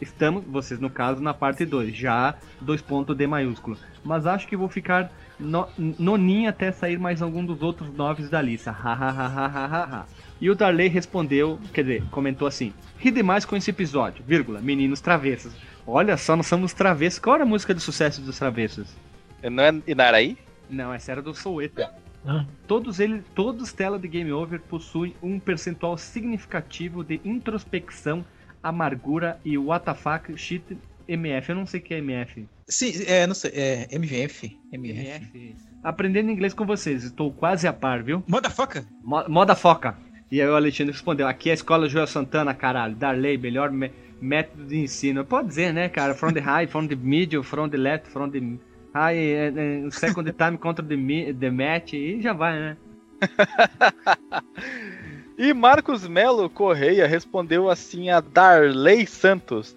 estamos, vocês no caso, na parte 2, já dois pontos D maiúsculo. Mas acho que vou ficar no, noninha até sair mais algum dos outros noves da lista. Hahaha. e o Darley respondeu, quer dizer, comentou assim: Ri demais com esse episódio, vírgula, meninos travessos. Olha só, nós somos travessos. Qual era a música de sucesso dos travessos? Não é Inaraí? Não, essa era do Soueta. Ah. Todos eles, todos tela de Game Over possuem um percentual significativo de introspecção, amargura e WTF shit MF. Eu não sei o que é MF. Sim, é, não sei, é MVF. MVF. Aprendendo inglês com vocês, estou quase a par, viu? Motherfucker! Mo- Moda foca. E aí o Alexandre respondeu: aqui é a escola Joel Santana, caralho. Darley, melhor me- método de ensino. Pode dizer, né, cara? From the high, from the middle, from the left, from the high, eh, second time contra the, the match. E já vai, né? E Marcos Melo Correia respondeu assim a Darley Santos: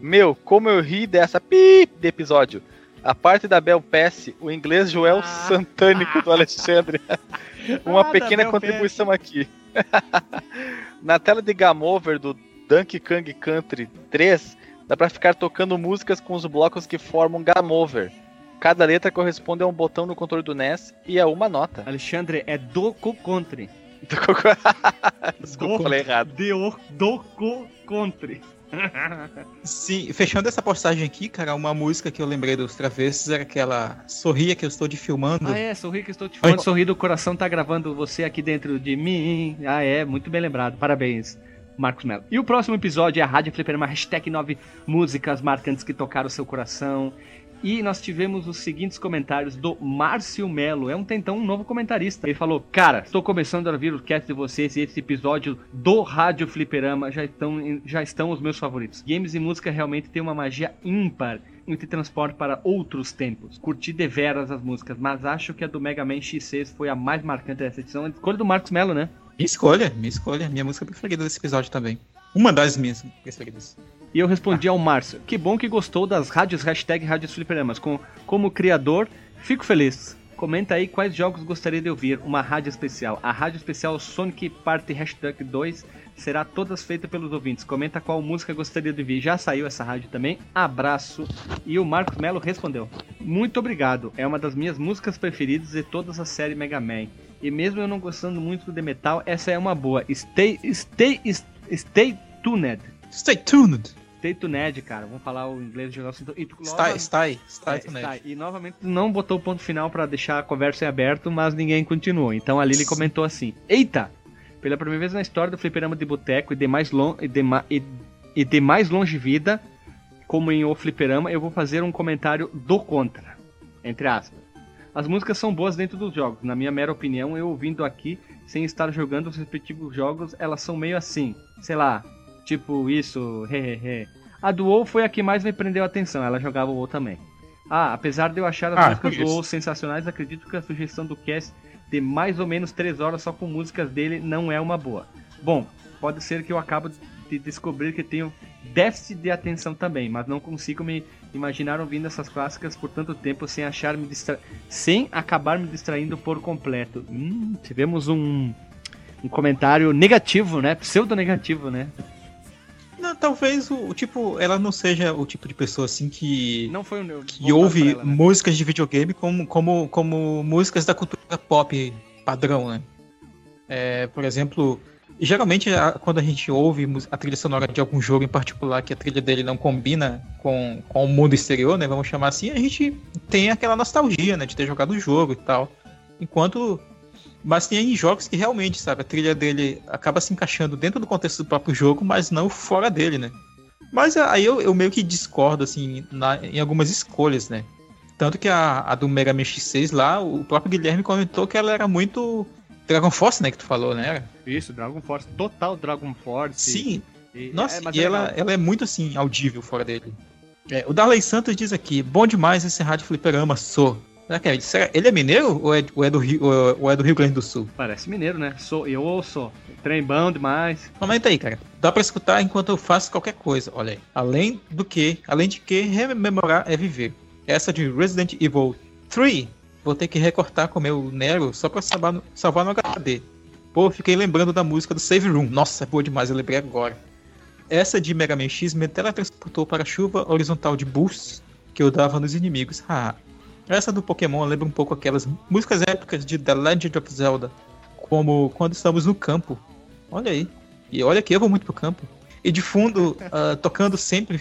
Meu, como eu ri dessa pip de episódio. A parte da Bel Pass, o inglês Joel Ah. Santânico do Alexandre. Uma Ah, pequena contribuição aqui. Na tela de Game Over do Donkey Kong Country 3, dá pra ficar tocando músicas com os blocos que formam Game Over. Cada letra corresponde a um botão no controle do NES e a uma nota. Alexandre é do country. Desculpa, falei errado. De o, do country. Sim, fechando essa postagem aqui, cara, uma música que eu lembrei dos travessos era aquela Sorria que eu estou te filmando. Ah, é, sorri que estou te falando. Sorri do coração tá gravando você aqui dentro de mim. Ah, é, muito bem lembrado. Parabéns, Marcos Melo. E o próximo episódio é a Rádio Fliperama, hashtag 9 músicas marcantes que tocaram seu coração. E nós tivemos os seguintes comentários do Márcio Melo. É um tentão, um novo comentarista. Ele falou: Cara, estou começando a ouvir o cast de vocês e esse episódio do Rádio Fliperama já estão, já estão os meus favoritos. Games e música realmente tem uma magia ímpar e te transporta para outros tempos. Curti deveras as músicas, mas acho que a do Mega Man X6 foi a mais marcante dessa edição. A escolha do Marcos Melo, né? Minha escolha, minha escolha, minha música preferida desse episódio também. Uma das minhas preferidas. E eu respondi ao Márcio: Que bom que gostou das rádios hashtag Rádios Fliperamas. Com, como criador, fico feliz. Comenta aí quais jogos gostaria de ouvir uma rádio especial. A rádio especial Sonic Party Hashtag 2 será todas feitas pelos ouvintes. Comenta qual música gostaria de ouvir. Já saiu essa rádio também. Abraço. E o Marcos Melo respondeu: Muito obrigado. É uma das minhas músicas preferidas de todas as séries Mega Man. E mesmo eu não gostando muito de metal, essa é uma boa. Stay, stay, stay tuned. Stay tuned! Stay tuned, cara. Vamos falar o inglês de nosso. E, tu- Stay, nova- stay, stay é. E novamente não botou o ponto final pra deixar a conversa em aberto, mas ninguém continuou. Então a Lily Sim. comentou assim: Eita! Pela primeira vez na história do fliperama de boteco e de mais, long, e de, e, e de mais longe vida, como em O Fliperama, eu vou fazer um comentário do contra, entre aspas. As músicas são boas dentro dos jogos, na minha mera opinião, eu ouvindo aqui, sem estar jogando os respectivos jogos, elas são meio assim, sei lá, tipo isso, hehehe. A do WoW foi a que mais me prendeu a atenção, ela jogava o WoW também. Ah, apesar de eu achar as Ah, músicas do. WoW sensacionais, acredito que a sugestão do cast de mais ou menos 3 horas só com músicas dele não é uma boa. Bom, pode ser que eu acabo de descobrir que tenho déficit de atenção também, mas não consigo me imaginar ouvindo essas clássicas por tanto tempo sem achar me distra... sem acabar me distraindo por completo. Hum, tivemos um, um comentário negativo, né? Pseudo negativo, né? Talvez o, o tipo, ela não seja o tipo de pessoa assim que, Não foi um que ouve músicas de videogame como, como, como músicas da cultura pop padrão, né? É, por exemplo, geralmente a- quando a gente ouve a trilha sonora de algum jogo em particular, que a trilha dele não combina com, com o mundo exterior, né? Vamos chamar assim, a gente tem aquela nostalgia, né? De ter jogado o jogo e tal. Enquanto. Mas tem jogos que realmente, sabe, a trilha dele acaba se encaixando dentro do contexto do próprio jogo, mas não fora dele, né? Mas aí eu, eu meio que discordo, assim, na- em algumas escolhas, né? Tanto que a, a do Mega Man X6 lá, o próprio Guilherme comentou que ela era muito Dragon Force, né? Que tu falou, né? Isso, Dragon Force, total Dragon Force. Sim, E- nossa, é, e é ela, ela é muito assim, audível fora dele. É, o Darley Santos diz aqui: bom demais esse rádio fliperama, sou. É, ele é mineiro ou é, ou é do Rio, ou é- ou do Rio Grande do Sul? Parece mineiro, né? Sou, eu sou. Trem bom demais. Comenta aí, cara. Dá pra escutar enquanto eu faço qualquer coisa, olha aí. Além do que, além de que, rememorar é viver. Essa de Resident Evil 3, vou ter que recortar com o meu Nero só pra salvar no, salvar no HD. Pô, fiquei lembrando da música do Save Room. Nossa, é boa demais, eu lembrei agora. Essa de Mega Man X me teletransportou para a chuva horizontal de boosts que eu dava nos inimigos. Ah, essa do Pokémon lembra um pouco aquelas músicas épicas de The Legend of Zelda, como quando estamos no campo. Olha aí. E olha que eu vou muito pro campo. E de fundo, ah, tocando sempre.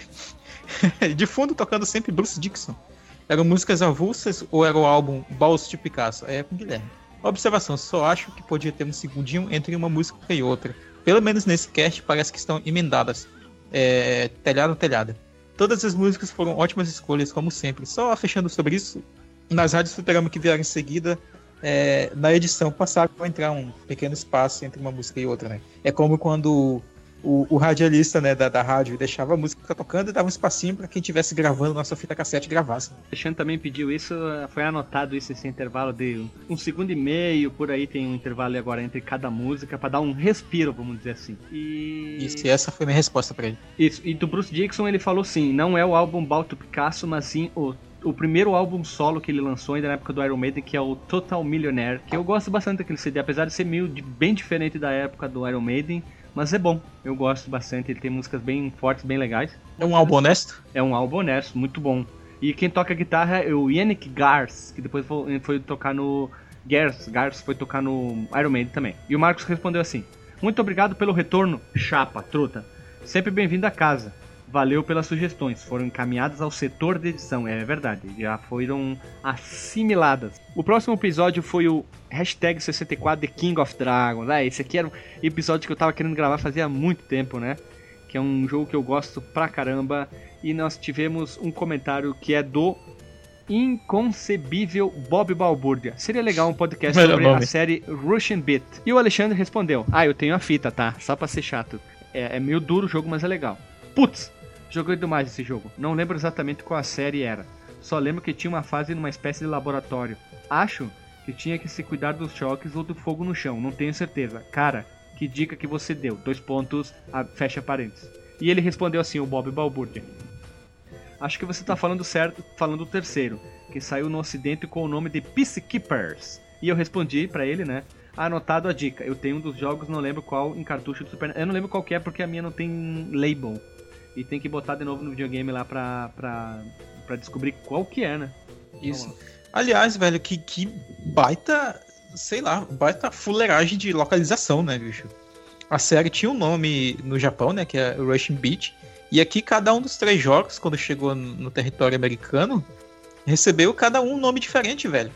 de fundo, tocando sempre Bruce Dixon. Eram músicas avulsas ou era o álbum Balls de Picasso? É com Guilherme. Observação, só acho que podia ter um segundinho entre uma música e outra. Pelo menos nesse cast parece que estão emendadas. É, telhado a telhada. Todas as músicas foram ótimas escolhas, como sempre. Só fechando sobre isso, nas rádios fliperama que vieram em seguida, é, na edição passaram a entrar um pequeno espaço entre uma música e outra, né? É como quando o, o radialista né, da, da rádio deixava a música tocando e dava um espacinho para quem estivesse gravando nossa fita cassete gravasse. O Alexandre também pediu isso, foi anotado isso, esse intervalo de um segundo e meio, por aí tem um intervalo agora entre cada música, pra dar um respiro, vamos dizer assim. E. Isso, essa foi minha resposta para ele. Isso, e do Bruce Dixon ele falou sim, não é o álbum Balto Picasso, mas sim o, o primeiro álbum solo que ele lançou ainda na época do Iron Maiden, que é o Total Millionaire, que eu gosto bastante daquele CD, apesar de ser meio de- bem diferente da época do Iron Maiden, mas é bom, eu gosto bastante, ele tem músicas bem fortes, bem legais. É um álbum honesto? É um álbum honesto, muito bom. E quem toca guitarra é o Yannick Gars, que depois foi, foi tocar no. Gars, Gars foi tocar no Iron Maiden também. E o Marcos respondeu assim: Muito obrigado pelo retorno, chapa, truta. Sempre bem-vindo a casa. Valeu pelas sugestões, foram encaminhadas ao setor de edição, é verdade, já foram assimiladas. O próximo episódio foi o hashtag 64 The King of Dragons. Ah, esse aqui era um episódio que eu tava querendo gravar fazia muito tempo, né? Que é um jogo que eu gosto pra caramba. E nós tivemos um comentário que é do inconcebível Bob Balbúrdia. Seria legal um podcast Melhor sobre a série Russian Beat. E o Alexandre respondeu: Ah, eu tenho a fita, tá? Só pra ser chato. É, é meio duro o jogo, mas é legal. Putz, joguei demais esse jogo. Não lembro exatamente qual a série era. Só lembro que tinha uma fase numa espécie de laboratório. Acho que tinha que se cuidar dos choques ou do fogo no chão, não tenho certeza. Cara, que dica que você deu? Dois pontos, a- fecha parênteses. E ele respondeu assim, o Bob Balbúrdia. Acho que você tá falando certo, falando do terceiro, que saiu no ocidente com o nome de Peacekeepers. E eu respondi pra ele, né? Anotado a dica. Eu tenho um dos jogos, não lembro qual, em cartucho do Super Eu não lembro qual é porque a minha não tem label. E tem que botar de novo no videogame lá pra, pra, pra descobrir qual que é, né? Isso. Aliás, velho, que, que baita, sei lá, baita fuleiragem de localização, né, bicho? A série tinha um nome no Japão, né, que é Russian Beach, e aqui cada um dos três jogos, quando chegou no no território americano, recebeu cada um um nome diferente, velho.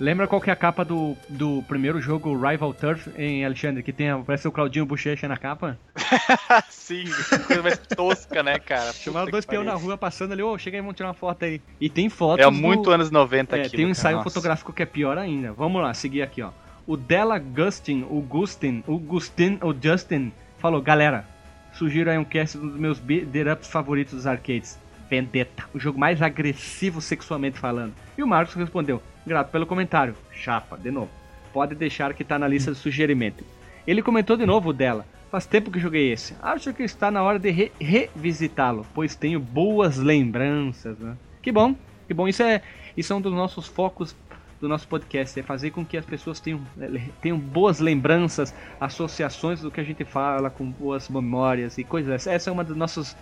Lembra qual que é a capa do, do primeiro jogo Rival Turf em Alexandre? Que tem a, parece o Claudinho Bochecha na capa? Sim, coisa mais tosca, né, cara? Chamaram dois peões na rua passando ali, ô, chega aí, vamos tirar uma foto aí. E tem fotos. É do- muito anos 90 É, aqui. tem um ensaio Nossa. fotográfico que é pior ainda. Vamos lá, seguir aqui, ó. O Della Gustin, o Gustin, o Gustin, o Justin, falou, galera, sugiro aí um cast dos meus beat ups favoritos dos arcades. Vendetta, o jogo mais agressivo sexualmente falando. E o Marcos respondeu, grato pelo comentário. Chapa, de novo. Pode deixar que tá na lista de sugerimento. Ele comentou de novo o dela. Faz tempo que joguei esse. Acho que está na hora de re- revisitá-lo, pois tenho boas lembranças, né? Que bom, que bom. Isso é, isso é um dos nossos focos do nosso podcast, é fazer com que as pessoas tenham, eh, tenham boas lembranças, associações do que a gente fala, com boas memórias e coisas. Essa Essa é uma dos nossos.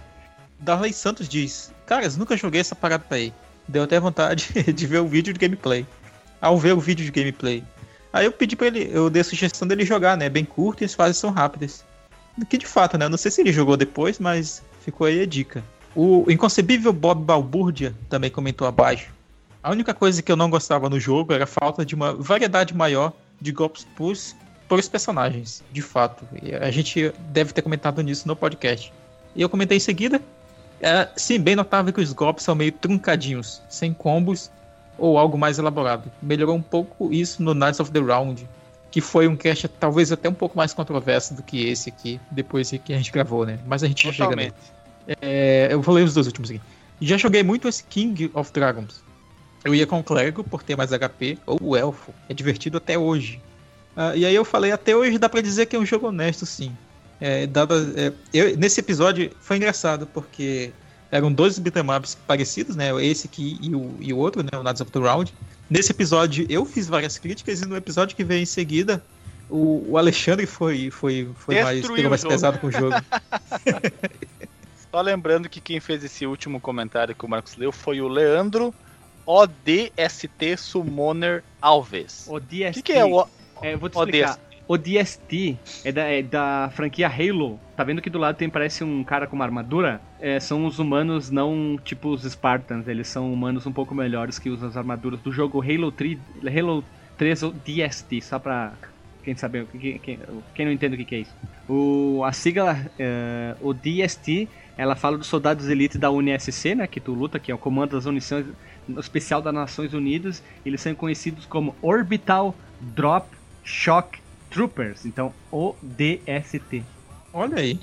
Darley Santos diz: Caras, nunca joguei essa parada aí. Deu até vontade de ver o vídeo de gameplay. Ao ver o vídeo de gameplay. Aí eu pedi pra ele, eu dei a sugestão dele jogar, né? Bem curto e as fases são rápidas. Que de fato, né? Eu não sei se ele jogou depois, mas ficou aí a dica. O inconcebível Bob Balbúrdia também comentou abaixo. A única coisa que eu não gostava no jogo era a falta de uma variedade maior de golpes pros, pros personagens, de fato. E a gente deve ter comentado nisso no podcast. E eu comentei em seguida. É, sim, bem notável que os golpes são meio truncadinhos, sem combos ou algo mais elaborado. Melhorou um pouco isso no Knights of the Round, que foi um cast talvez até um pouco mais controverso do que esse aqui, depois que a gente gravou, né? Mas a gente já chega nele. É, eu vou ler os dois últimos aqui. Já joguei muito esse King of Dragons. Eu ia com o clérigo por ter mais HP, ou o elfo. É divertido até hoje. Ah, e aí eu falei, até hoje dá pra dizer que é um jogo honesto, sim. É, dada, é, eu- nesse episódio foi engraçado, porque eram dois beat'em ups parecidos, né? Esse aqui e o, e o outro, né? O Knights of the Round. Nesse episódio eu fiz várias críticas, e no episódio que veio em seguida, o, o Alexandre foi, foi, foi mais, pegou o mais jogo. pesado com o jogo. Só lembrando que quem fez esse último comentário que o Marcos leu foi o Leandro ODST Summoner Alves. O que, que é o É, vou te explicar. O DST é da, é da franquia Halo. Tá vendo que do lado tem parece um cara com uma armadura? É, são os humanos não tipo os Spartans, eles são humanos um pouco melhores que usam as armaduras do jogo Halo 3, Halo 3 ou DST, só pra quem saber, quem, quem, quem não entende o que, é isso. O, a sigla, é, o DST, ela fala dos soldados elite da UNSC, né, que tu luta, que é o Comando das Munições Especial das Nações Unidas. Eles são conhecidos como Orbital Drop Shock Troopers, então ODST. Olha aí,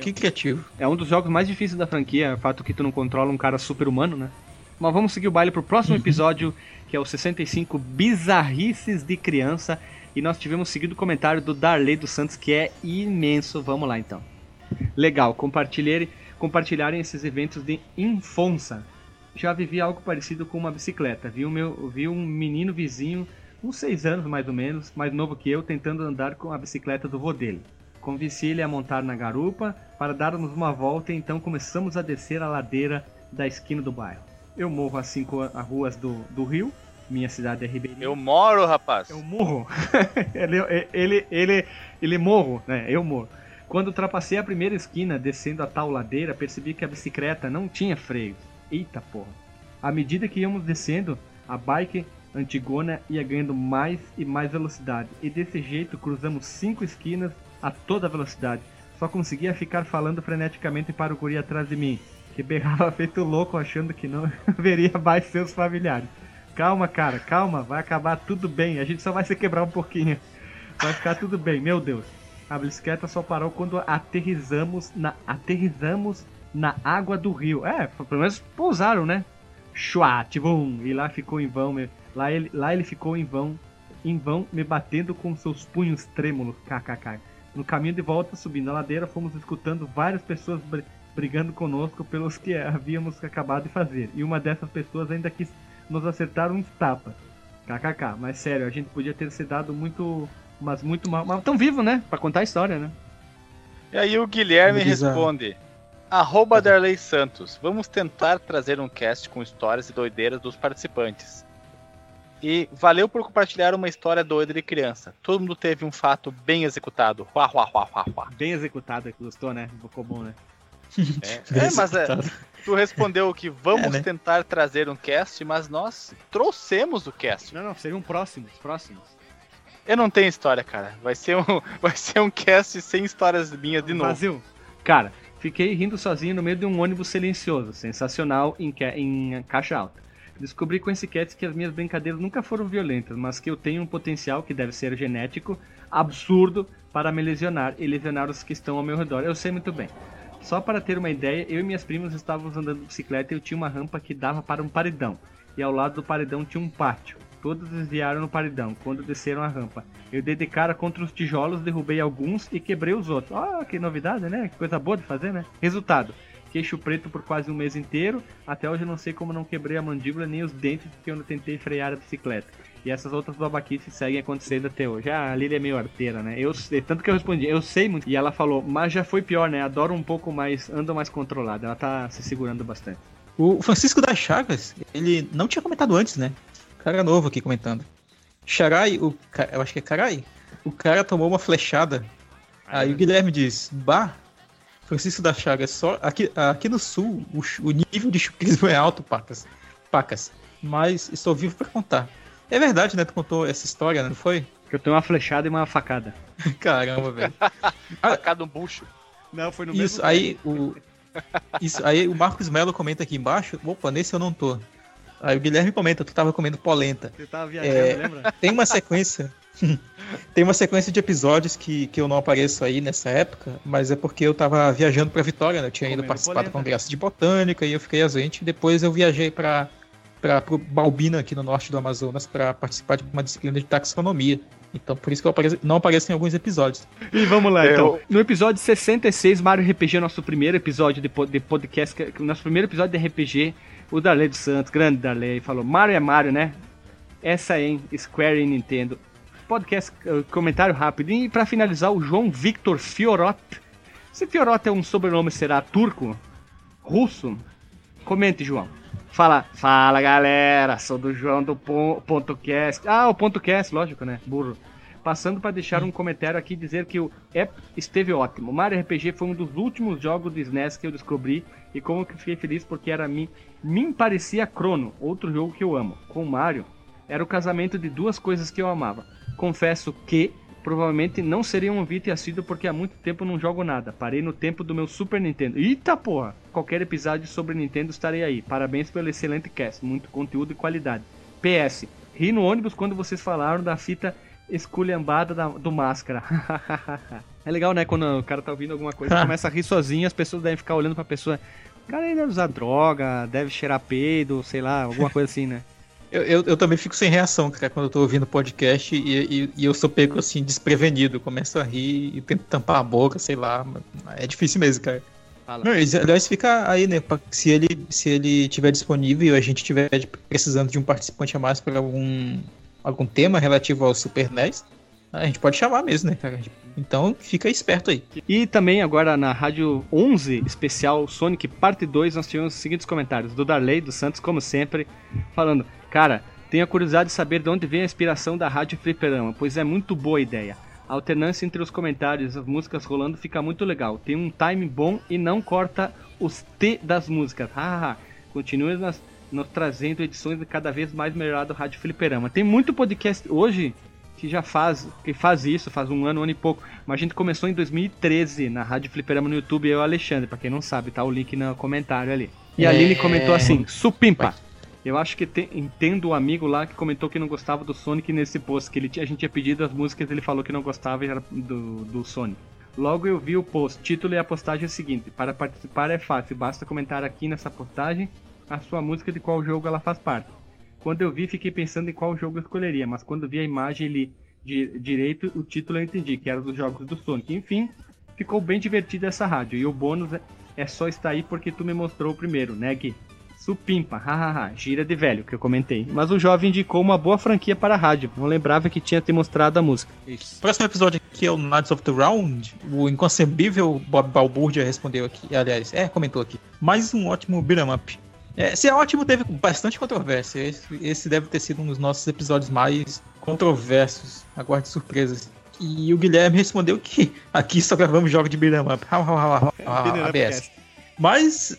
que criativo. É um dos jogos mais difíceis da franquia, o fato que tu não controla um cara super humano, né? Mas vamos seguir o baile pro próximo episódio, que é o 65 Bizarrices de Criança. E nós tivemos seguido o comentário do Darley dos Santos, que é imenso. Vamos lá então. Legal, compartilharem, compartilharem esses eventos de infonça. Já vivi algo parecido com uma bicicleta. Vi, o meu, vi um menino vizinho, uns 6 anos mais ou menos, mais novo que eu, tentando andar com a bicicleta do vô dele. Convenci ele a montar na garupa para darmos uma volta e então começamos a descer a ladeira da esquina do bairro. Eu morro as cinco a- ruas do, do rio, minha cidade é Ribeirinho. Eu moro, rapaz. Eu morro. ele, ele, ele, ele morro, né? Eu morro. Quando ultrapassei a primeira esquina, descendo a tal ladeira, percebi que a bicicleta não tinha freios. Eita porra. À medida que íamos descendo, a bike antigona ia ganhando mais e mais velocidade. E desse jeito cruzamos cinco esquinas a toda velocidade. Só conseguia ficar falando freneticamente para o guri atrás de mim, que berrava feito louco achando que não veria mais seus familiares. Calma, cara, calma, vai acabar tudo bem. A gente só vai se quebrar um pouquinho. Vai ficar tudo bem, meu Deus. A bicicleta só parou quando aterrizamos na aterrizamos na água do rio. É, pelo menos pousaram, né? Chua, tibum, e lá ficou em vão. me- Lá ele, lá ele ficou em vão, em vão, me batendo com seus punhos trêmulos. KKK. No caminho de volta, subindo a ladeira, fomos escutando várias pessoas br- brigando conosco pelos que havíamos acabado de fazer. E uma dessas pessoas ainda quis nos acertar um estapa. KKK, mas sério, a gente podia ter se dado muito. Mas muito mal. Mas tão vivo, né? Pra contar a história, né? E aí o Guilherme Bizarro. responde: Arroba Darley Santos, vamos tentar trazer um cast com histórias e doideiras dos participantes. E valeu por compartilhar uma história doida de criança. Todo mundo teve um fato bem executado. Uá, uá, uá, uá, uá. Bem executada, que gostou, né? Ficou bom, né? É, é mas é, tu respondeu que vamos É, né? tentar trazer um cast, mas nós trouxemos o cast. Não, não, seriam próximos, próximos. Eu não tenho história, cara. Vai ser um, vai ser um cast sem histórias minhas de novo. Brasil. Cara, fiquei rindo sozinho no meio de um ônibus silencioso, sensacional em, em caixa alta. Descobri com esse cast que as minhas brincadeiras nunca foram violentas, mas que eu tenho um potencial que deve ser genético, absurdo, para me lesionar e lesionar os que estão ao meu redor. Eu sei muito bem. Só para ter uma ideia, eu e minhas primas estávamos andando de bicicleta e eu tinha uma rampa que dava para um paredão. E ao lado do paredão tinha um pátio. Todos desviaram no paredão quando desceram a rampa. Eu dei de cara contra os tijolos, derrubei alguns e quebrei os outros. Ah, que novidade, né? Que coisa boa de fazer, né? Resultado: queixo preto por quase um mês inteiro. Até hoje eu não sei como não quebrei a mandíbula nem os dentes porque eu não tentei frear a bicicleta. E essas outras babaquices seguem acontecendo até hoje. Ah, a Lili é meio arteira, né? Eu sei, tanto que eu respondi, eu sei muito. E ela falou, mas já foi pior, né? Adoro um pouco mais, ando mais controlada. Ela tá se segurando bastante. O Francisco das Chagas, ele não tinha comentado antes, né? Cara novo aqui comentando. Charai, o eu acho que é Carai. O cara tomou uma flechada. Aí o Guilherme diz: Bah, Francisco das Chagas, só aqui, aqui no sul o, o nível de chucrismo é alto, pacas. Pacas. Mas estou vivo pra contar. É verdade, né? Tu contou essa história, não foi? Que eu tenho uma flechada e uma facada. Caramba, velho. Tacado um bucho. Não, foi no Isso aí, o. Isso aí, o Marcos Melo comenta aqui embaixo. Opa, nesse eu não tô. Aí o Guilherme comenta, tu tava comendo polenta. Você tava viajando, É. lembra? Tem uma sequência. tem uma sequência de episódios que, que eu não apareço aí nessa época, mas é porque eu tava viajando pra Vitória, né? Eu tinha ido participar polenta. do Congresso de Botânica e eu fiquei ausente. Depois eu viajei pra, pra pro Balbina, aqui no norte do Amazonas, pra participar de uma disciplina de taxonomia. Então por isso que eu apareço- não apareço em alguns episódios. E vamos lá, Eu- então. No episódio 66, Mario RPG, nosso primeiro episódio de, de podcast, nosso primeiro episódio de RPG, o Darley dos Santos, grande Darley, falou: Mario é Mario, né? Essa aí, hein? Square e Nintendo. Podcast, eh, comentário rápido. E pra finalizar, o João Victor Fiorot. Se Fiorot é um sobrenome, será turco? Russo? Comente, João. Fala, fala galera, sou do João do Pon- Ponto Cast. Ah, o Ponto Cast, lógico, né? Burro. Passando para deixar um comentário aqui dizer que o app esteve ótimo. Mario RPG foi um dos últimos jogos de SNES que eu descobri e como que fiquei feliz porque era mim, mim parecia Chrono, outro jogo que eu amo. Com Mario era o casamento de duas coisas que eu amava. Confesso que provavelmente não seria um ouvinte assíduo porque há muito tempo não jogo nada. Parei no tempo do meu Super Nintendo. Eita porra! Qualquer episódio sobre Nintendo estarei aí. Parabéns pelo excelente cast, muito conteúdo e qualidade. PS, ri no ônibus quando vocês falaram da fita esculhambada da- do máscara. é legal, né? Quando o cara tá ouvindo alguma coisa, começa a rir sozinho, as pessoas devem ficar olhando pra pessoa. O cara aí deve usar droga, deve cheirar peido, sei lá, alguma coisa assim, né? Eu, eu, eu também fico sem reação, cara, quando eu tô ouvindo podcast e, e, e eu sou pego assim, desprevenido. Começo a rir e tento tampar a boca, sei lá. É difícil mesmo, cara. Fala. Não, aliás, fica aí, né? Se ele, se ele tiver disponível e a gente tiver precisando de um participante a mais para algum, algum tema relativo ao Super NES, a gente pode chamar mesmo, né, cara? Então fica esperto aí. E também agora na Rádio 11, especial Sonic Parte 2, nós tivemos os seguintes comentários do Darley dos Santos, como sempre, falando: Cara, tenho a curiosidade de saber de onde vem a inspiração da Rádio Fliperama, pois é muito boa a ideia. A alternância entre os comentários e as músicas rolando fica muito legal. Tem um time bom e não corta os T das músicas. Hahaha. Continue nas, nos trazendo edições de cada vez mais melhorado Rádio Fliperama. Tem muito podcast hoje que já faz, que faz isso, faz um ano, um ano e pouco. Mas a gente começou em 2013 na Rádio Fliperama no YouTube, eu e o Alexandre, pra quem não sabe, tá o link no comentário ali. E a É. Lili comentou assim, supimpa. Eu acho que te- entendo o amigo lá que comentou que não gostava do Sonic nesse post, que ele, a gente tinha pedido as músicas ele falou que não gostava do, do Sonic. Logo eu vi o post, título e a postagem é o seguinte, para participar é fácil, basta comentar aqui nessa postagem a sua música de qual jogo ela faz parte. Quando eu vi, fiquei pensando em qual jogo eu escolheria, mas quando vi a imagem ali de direito, o título eu entendi, que era dos jogos do Sonic. Enfim, ficou bem divertida essa rádio. E o bônus é, é só estar aí porque tu me mostrou o primeiro, né, Gui? Supimpa, hahaha, gira de velho, que eu comentei. Mas o jovem indicou uma boa franquia para a rádio. Não lembrava que tinha te mostrado a música. O próximo episódio aqui é o Knights of the Round. O inconcebível Bob Balbúrdia respondeu aqui. Aliás, é, comentou aqui. Mais um ótimo beat'em up. É, esse é ótimo, teve bastante controvérsia. Esse, esse deve ter sido um dos nossos episódios mais controversos. Aguarde surpresas. E o Guilherme respondeu que aqui só gravamos jogos de beat'em up. Mas.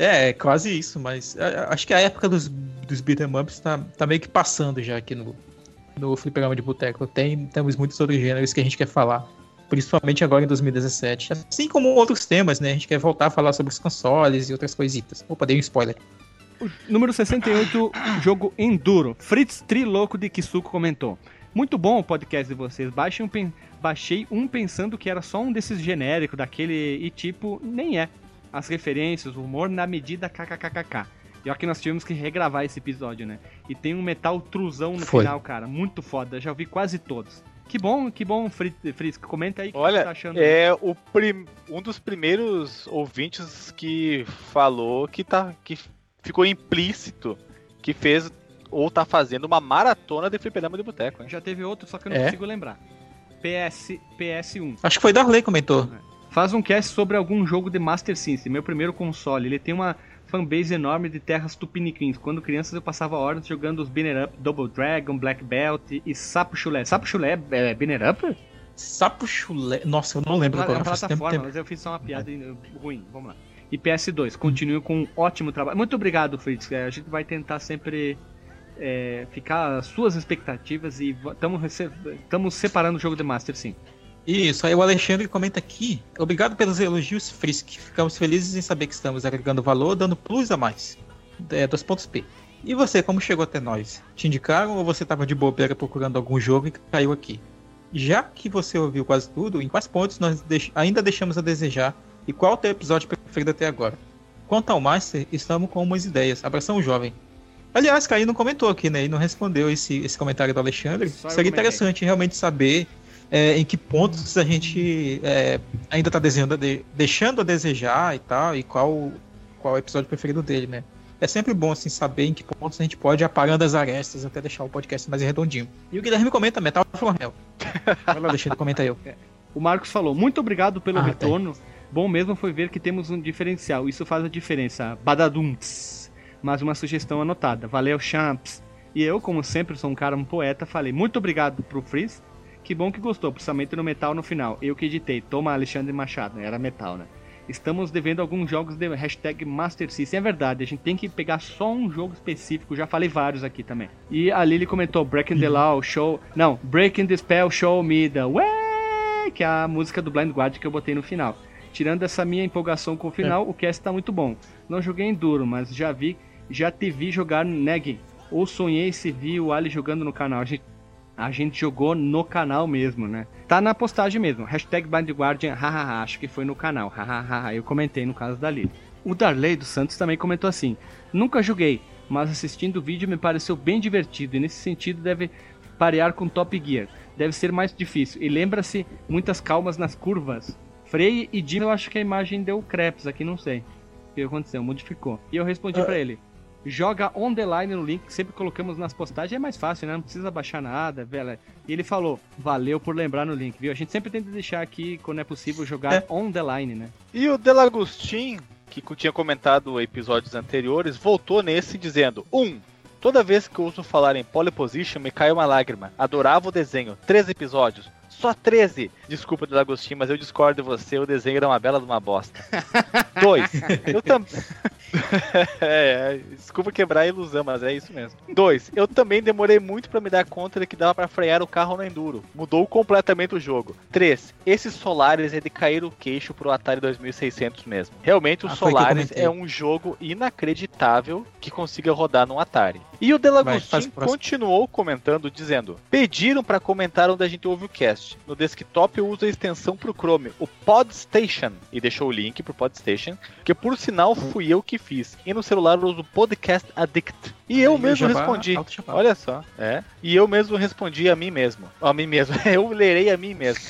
É, quase isso, mas acho que a época dos, dos beat'em ups tá, tá meio que passando já aqui no, no Fliperama de Boteco. Tem, temos muitos outros gêneros que a gente quer falar. Principalmente agora em 2017. Assim como outros temas, né? A gente quer voltar a falar sobre os consoles e outras coisitas. Opa, dei um spoiler. Número 68, jogo Enduro. Fritz Triloco de Kisuko comentou. Muito bom o podcast de vocês. Baixei um, baixei um pensando que era só um desses genéricos, daquele e tipo, nem é. As referências, o humor na medida kkkk. E que nós tivemos que regravar esse episódio, né? E tem um metal truzão no Foi. final, cara. Muito foda. Já ouvi quase todos. Que bom, que bom, Fritz. Comenta aí o que Olha, você tá achando. É o prim... um dos primeiros ouvintes que falou que, tá... que ficou implícito que fez ou tá fazendo uma maratona de fliperama de boteco. Já teve outro, só que eu não é? consigo lembrar. PS, PS1. Acho que foi Darley comentou. É. Faz um cast sobre algum jogo de Master System, meu primeiro console. Ele tem uma fanbase enorme de terras tupiniquins. Quando crianças eu passava horas jogando os Binner Up, Double Dragon, Black Belt e Sapo Chulé. Sapo Chulé é Binner Up? Sapo Chulé. Nossa, eu não lembro qual é plataforma, tempo, mas eu fiz só uma piada ruim. Vamos lá. E PS2, continue com um ótimo trabalho. Muito obrigado, Fritz. É, a gente vai tentar sempre é, ficar as suas expectativas e estamos separando o jogo de Master, sim. Isso, aí o Alexandre comenta aqui. Obrigado pelos elogios, Frisk. Ficamos felizes em saber que estamos agregando valor, dando plus a mais. É, dos pontos P. E você, como chegou até nós? Te indicaram ou você estava de bobeira procurando algum jogo e caiu aqui? Já que você ouviu quase tudo, em quais pontos nós deix ainda deixamos a desejar e qual o teu episódio preferido até agora? Quanto ao Master, estamos com umas ideias. Abração jovem. Aliás, Caí não comentou aqui, né? E não respondeu esse, esse comentário do Alexandre. Só Seria interessante realmente saber é, em que pontos a gente é, ainda está de, deixando a desejar e tal, e qual, qual é o episódio preferido dele, né? É sempre bom assim saber em que pontos a gente pode ir apagando as arestas até deixar o podcast mais redondinho. E o Guilherme comenta Metal from Hell. Vai lá, Alexandre, comenta eu. É. O Marcos falou: muito obrigado pelo ah, retorno. Tá. Bom mesmo foi ver que temos um diferencial. Isso faz a diferença. Badadunts. Mais uma sugestão anotada. Valeu, champs. E eu, como sempre, sou um cara, um poeta, falei muito obrigado pro Freeze que bom que gostou, principalmente no metal no final. Eu que editei. Toma Alexandre Machado, né? Era metal, né? Estamos devendo alguns jogos de hashtag Master System. É verdade, a gente tem que pegar só um jogo específico. Já falei vários aqui também. E a Lily comentou Breaking the Law, Show. Não, Breaking the Spell, Show Me the Way, que é a música do Blind Guard que eu botei no final. Tirando essa minha empolgação com o final, é. o cast tá muito bom. Não joguei em duro, mas já vi, já te vi jogar Neg. Ou sonhei se vi o Ali jogando no canal. A gente a gente jogou no canal mesmo, né? Tá na postagem mesmo. Hashtag Blind Guardian, hahaha, acho que foi no canal, hahaha, eu comentei no caso da Lili. O Darley dos Santos também comentou assim: Nunca joguei, mas assistindo o vídeo me pareceu bem divertido e nesse sentido deve parear com Top Gear. Deve ser mais difícil. E lembra-se muitas calmas nas curvas. Frey e Jim, eu acho que a imagem deu creps aqui, não sei. O que aconteceu? Modificou. E eu respondi uh, para ele: joga on the line no link que sempre colocamos nas postagens, é mais fácil, né? Não precisa baixar nada, velho. E ele falou, valeu por lembrar no link, viu? A gente sempre tenta deixar aqui, quando é possível, jogar é. on the line, né? E o Delagostin, que tinha comentado episódios anteriores, voltou nesse dizendo: Um, toda vez que eu uso falar em pole position, me cai uma lágrima. Adorava o desenho. Três episódios. Só 13. Desculpa, Delagostin, mas eu discordo de você. O desenho era uma bela de uma bosta. Dois. Eu também. é, é, desculpa quebrar a ilusão, mas é isso mesmo. Dois, eu também demorei muito para me dar conta de que dava para frear o carro no Enduro. Mudou completamente o jogo. Três, esses Solares é de cair o queixo pro Atari 2600 mesmo. Realmente, o ah, Solares é um jogo inacreditável que consiga rodar no Atari. E o Delagostin continuou comentando, dizendo: Pediram para comentar onde a gente ouve o cast. No desktop eu uso a extensão pro Chrome, o Podstation. E deixou o link pro Podstation, que por sinal fui eu que fiz. E no celular eu uso Podcast Addict. E eu mesmo respondi. Olha só, é. E eu mesmo respondi a mim mesmo. A mim mesmo. Eu lerei a mim mesmo.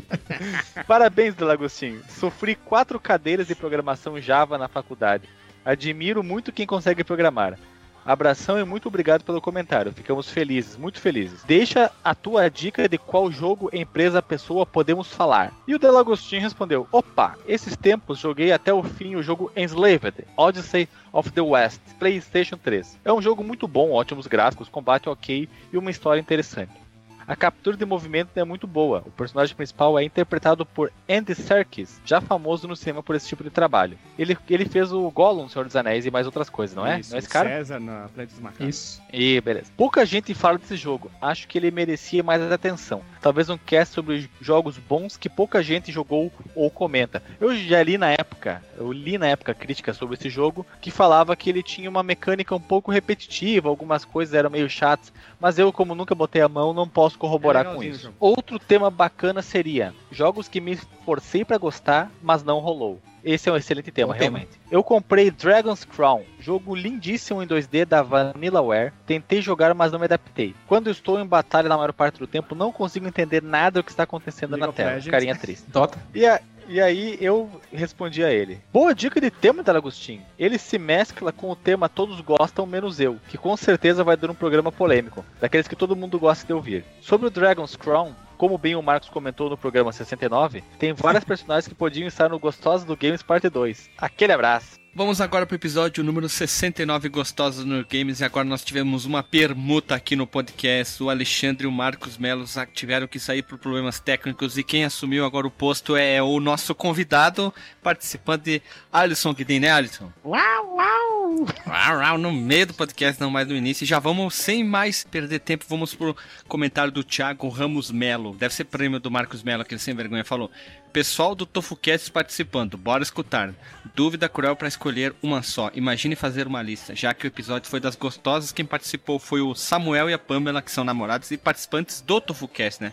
Parabéns, Delagostinho. Sofri quatro cadeiras de programação Java na faculdade. Admiro muito quem consegue programar. Abração e muito obrigado pelo comentário. Ficamos felizes, muito felizes. Deixa a tua dica de qual jogo, empresa, pessoa podemos falar. E o Delagostinho respondeu: Opa, esses tempos joguei até o fim o jogo Enslaved, Odyssey of the West, PlayStation 3. É um jogo muito bom, ótimos gráficos, combate ok e uma história interessante. A captura de movimento é muito boa. O personagem principal é interpretado por Andy Serkis, já famoso no cinema por esse tipo de trabalho. Ele, ele fez o Gollum, Senhor dos Anéis e mais outras coisas, não é? Isso, não é esse cara? César na Planeta dos Macacos. Isso. E beleza. Pouca gente fala desse jogo. Acho que ele merecia mais atenção. Talvez um cast sobre jogos bons que pouca gente jogou ou comenta. Eu já li na época, eu li na época crítica sobre esse jogo que falava que ele tinha uma mecânica um pouco repetitiva, algumas coisas eram meio chatas, mas eu como nunca botei a mão não posso corroborar É com isso. jogo. Outro tema bacana seria jogos que me forcei pra gostar, mas não rolou. Esse é um excelente tema, Bom tema. realmente. Eu comprei Dragon's Crown, jogo lindíssimo em 2D da Vanillaware. Tentei jogar, mas não me adaptei. Quando estou em batalha na maior parte do tempo, não consigo entender nada do que está acontecendo League na tela. Legends. Carinha triste. Dota. E, a- e aí eu respondi a ele. Boa dica de tema, Delagostinho. Ele se mescla com o tema Todos Gostam, menos eu, que com certeza vai dar um programa polêmico, daqueles que todo mundo gosta de ouvir. Sobre o Dragon's Crown, como bem o Marcos comentou no programa 69, tem várias personagens que podiam estar no Gostosos do Games Parte 2. Aquele abraço. Vamos agora para o episódio número 69 Gostosos no Games e agora nós tivemos uma permuta aqui no podcast. O Alexandre e o Marcos Melo tiveram que sair por problemas técnicos e quem assumiu agora o posto é o nosso convidado, participante Alisson Guidin, né Alisson? Uau, uau! Uau, uau, no meio do podcast, não mais no início. E já vamos, sem mais perder tempo, vamos pro comentário do Thiago Ramos Melo. Deve ser prêmio do Marcos Melo, aquele sem vergonha falou. Pessoal do TofuCast participando, bora escutar. Dúvida cruel para escolher uma só. Imagine fazer uma lista, já que o episódio foi das gostosas. Quem participou foi o Samuel e a Pamela, que são namorados e participantes do TofuCast, né?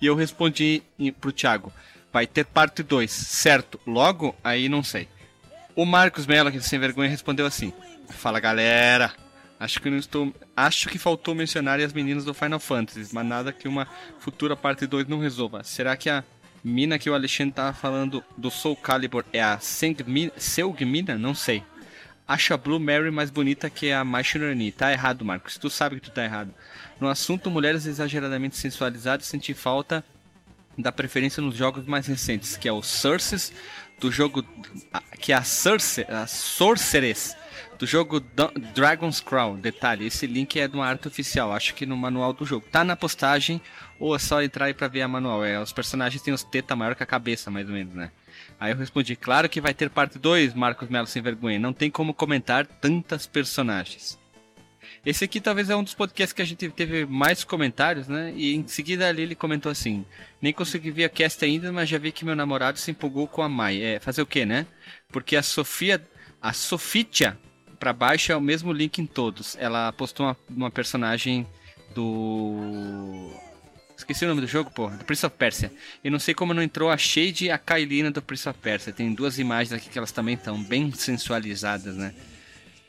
E eu respondi pro Thiago: vai ter parte 2, certo? Logo, aí não sei. O Marcos Mello, aquele sem vergonha, respondeu assim: Fala galera, acho que não estou. Acho que faltou mencionar as meninas do Final Fantasy, mas nada que uma futura parte 2 não resolva. Será que a mina que o Alexandre tava falando do Soul Calibur é a Seugmina? Não sei. Acho a Blue Mary mais bonita que a Mai Shiranui. Tá errado, Marcos. Tu sabe que tu tá errado. No assunto mulheres exageradamente sensualizadas, senti falta da preferência nos jogos mais recentes, que é o Sources, do jogo que é a a Sorceress do jogo Dragon's Crown. Detalhe, esse link é de uma arte oficial, acho que no manual do jogo. Tá na postagem ou é só entrar aí pra ver a manual. É, os personagens têm os teta maior que a cabeça, mais ou menos, né? Aí eu respondi, claro que vai ter parte 2, Marcos Melo sem vergonha. Não tem como comentar tantas personagens. Esse aqui talvez é um dos podcasts que a gente teve mais comentários, né? E em seguida ali ele comentou assim: Nem consegui ver a cast ainda, mas já vi que meu namorado se empolgou com a Mai. É, fazer o quê, né? Porque a Sofia, a Sofitia, pra baixo é o mesmo link em todos. Ela postou uma, uma personagem do. Esqueci o nome do jogo, porra. Do Prince of Persia. E não sei como não entrou a Shade e a Kailina do Prince of Persia. Tem duas imagens aqui que elas também estão bem sensualizadas, né?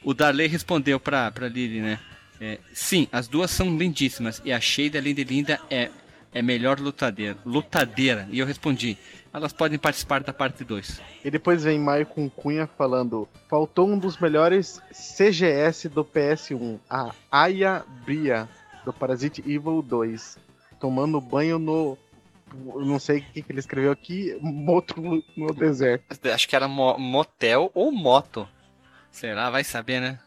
O Darley respondeu pra, pra Lily, né? É, sim, as duas são lindíssimas. E a Shade, além de linda, é, é melhor lutadeira, lutadeira. E eu respondi, elas podem participar da parte 2. E depois vem Maio com Cunha falando: faltou um dos melhores CGS do PS1, a Aya Bria, do Parasite Evil 2. Tomando banho no. eu Não sei o que, que ele escreveu aqui, moto no, no deserto. Acho que era mo- motel ou moto. Será? Vai saber, né?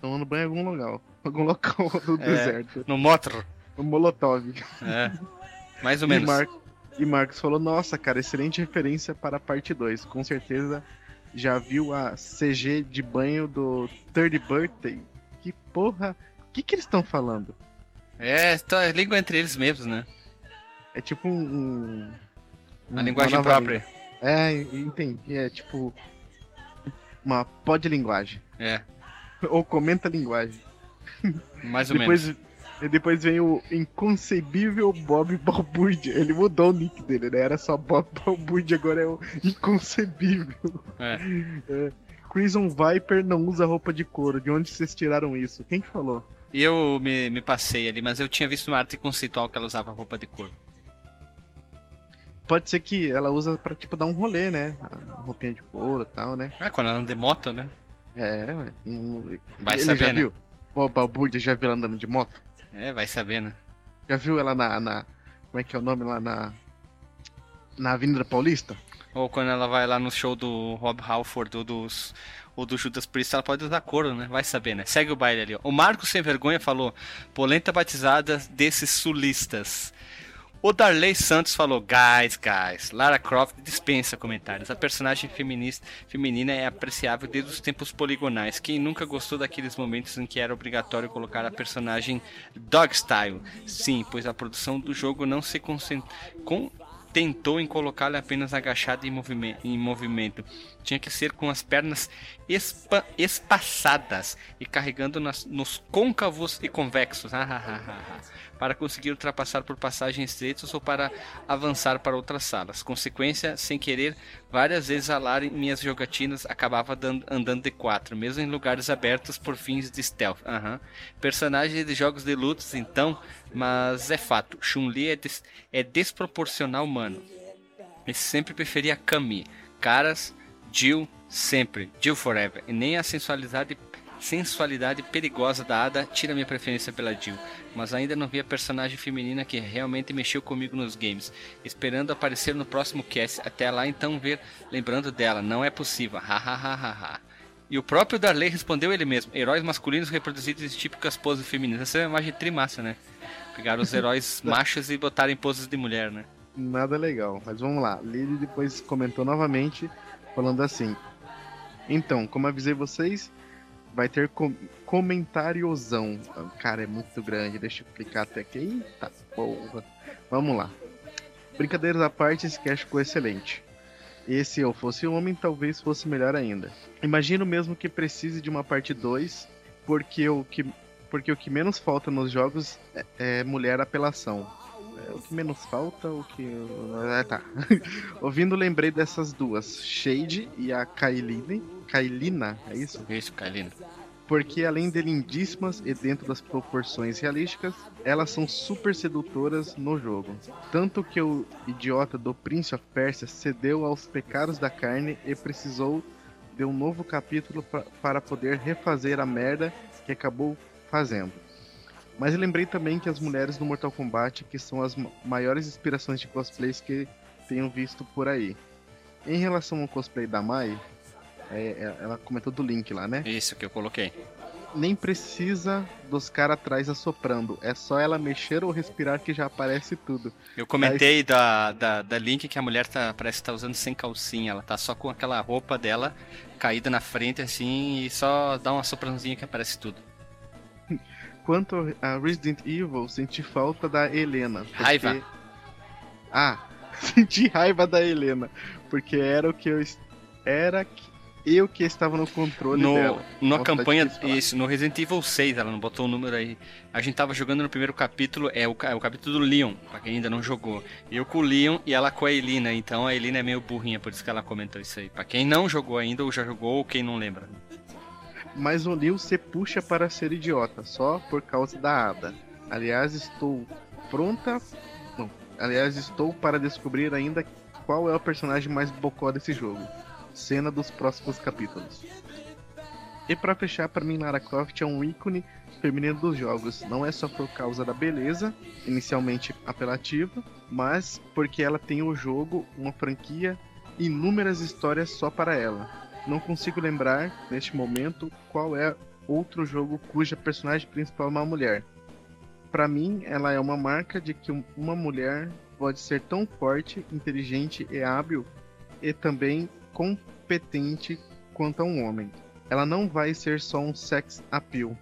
Tomando banho em algum lugar. Algum local do É. deserto. No motor. O Molotov. É. Mais ou E, menos. E Marcos falou: Nossa, cara, excelente referência para a parte 2. Com certeza já viu a CG de banho do Third Birthday. Que porra. O que, que eles estão falando? É, tá, língua entre eles mesmos, né? É tipo um. um A um- linguagem uma própria. É, entendi. É tipo. Uma podlinguagem. É, Ou comenta linguagem. mais ou menos. E depois vem o inconcebível Bob Balbúrdia. Ele mudou o nick dele, né? Era só Bob Balbúrdia, agora é o inconcebível. É. É. Crimson Viper não usa roupa de couro. De onde vocês tiraram isso? Quem que falou? Eu me, me passei ali, mas eu tinha visto uma arte conceitual que ela usava roupa de cor. Pode ser que ela usa pra, tipo, dar um rolê, né? Roupinha de couro e tal, né? É, quando ela anda de moto, né? É, ué. Hum, Vai Ele saber, já né? viu? O Balbúrdia já viu ela andando de moto? É, vai saber, né? Já viu ela na, na- Como é que é o nome lá? Na. Na Avenida Paulista? Ou quando ela vai lá no show do Rob Halford ou dos ou do Judas Priest, ela pode usar couro, né? Vai saber, né? Segue o baile ali. ó. O Marcos Sem Vergonha falou: polenta batizada desses sulistas. O Darley Santos falou: Guys, guys, Lara Croft dispensa comentários. A personagem feminista, feminina é apreciável desde os tempos poligonais. Quem nunca gostou daqueles momentos em que era obrigatório colocar a personagem dog style? Sim, pois a produção do jogo não se concentra. Com tentou em colocá-la apenas agachada em em movimento. Tinha que ser com as pernas espa, espaçadas e carregando nas, nos côncavos e convexos. Para conseguir ultrapassar por passagens estreitas ou para avançar para outras salas. Consequência, sem querer, várias vezes a Lara em minhas jogatinas acabava dando, andando de quatro, mesmo em lugares abertos por fins de stealth. Uhum. Personagem de jogos de lutas, então, mas é fato, Chun-Li é, des, é desproporcional humano. E sempre preferia Kami. Caras, Jill, sempre. Jill forever. E nem a sensualidade sensualidade perigosa da Ada tira minha preferência pela Jill, mas ainda não vi a personagem feminina que realmente mexeu comigo nos games. Esperando aparecer no próximo cast, até lá então ver, lembrando dela, não é possível. Hahaha. E o próprio Darley respondeu ele mesmo: heróis masculinos reproduzidos em típicas poses femininas. Essa é uma imagem trimassa, né? Pegaram os heróis machos e botaram em poses de mulher, né? Nada legal, mas vamos lá. Lily depois comentou novamente, falando assim: Então, como avisei vocês, vai ter com comentáriozão. Cara, é muito grande. Deixa eu clicar até aqui. Eita porra. Vamos lá. Brincadeiras à parte, esse cast ficou excelente. E se eu fosse homem, talvez fosse melhor ainda. Imagino mesmo que precise de uma parte 2, porque o que, porque o que menos falta nos jogos é, é mulher apelação. É, o que menos falta, o que. É, tá. Ouvindo, lembrei dessas duas: Shade e a Kailine. Kailina, é isso? Isso, Kailina. Porque além de lindíssimas e dentro das proporções realísticas, elas são super sedutoras no jogo. Tanto que o idiota do Prince of Persia cedeu aos pecados da carne e precisou de um novo capítulo pra, para poder refazer a merda que acabou fazendo. Mas lembrei também que as mulheres do Mortal Kombat que são as maiores inspirações de cosplays que tenho visto por aí. Em relação ao cosplay da Mai, é, é, ela comentou do link lá, né? Isso que eu coloquei. Nem precisa dos caras atrás assoprando. É só ela mexer ou respirar que já aparece tudo. Eu comentei da, da, da link que a mulher tá, parece que tá usando sem calcinha. Ela tá só com aquela roupa dela caída na frente assim e só dá uma soprãozinha que aparece tudo. Quanto a Resident Evil, senti falta da Helena. Porque... Raiva. Ah, senti raiva da Helena. Porque era o que eu. Era eu que estava no controle no, dela. Na campanha, isso, no Resident Evil 6, ela não botou o número aí. A gente tava jogando no primeiro capítulo, é o, é o capítulo do Leon, pra quem ainda não jogou. Eu com o Leon e ela com a Elina, então a Elina é meio burrinha, por isso que ela comentou isso aí. Pra quem não jogou ainda, ou já jogou, ou quem não lembra mas o Neil se puxa para ser idiota, só por causa da Ada. Aliás, estou pronta. Não, aliás, estou para descobrir ainda qual é o personagem mais bocó desse jogo. Cena dos próximos capítulos. E para fechar, para mim, Lara Croft é um ícone feminino dos jogos. Não é só por causa da beleza, inicialmente apelativa, mas porque ela tem o jogo, uma franquia, inúmeras histórias só para ela não consigo lembrar, neste momento, qual é outro jogo cuja personagem principal é uma mulher. Para mim, ela é uma marca de que uma mulher pode ser tão forte, inteligente e hábil e também competente quanto um homem. Ela não vai ser só um sex appeal.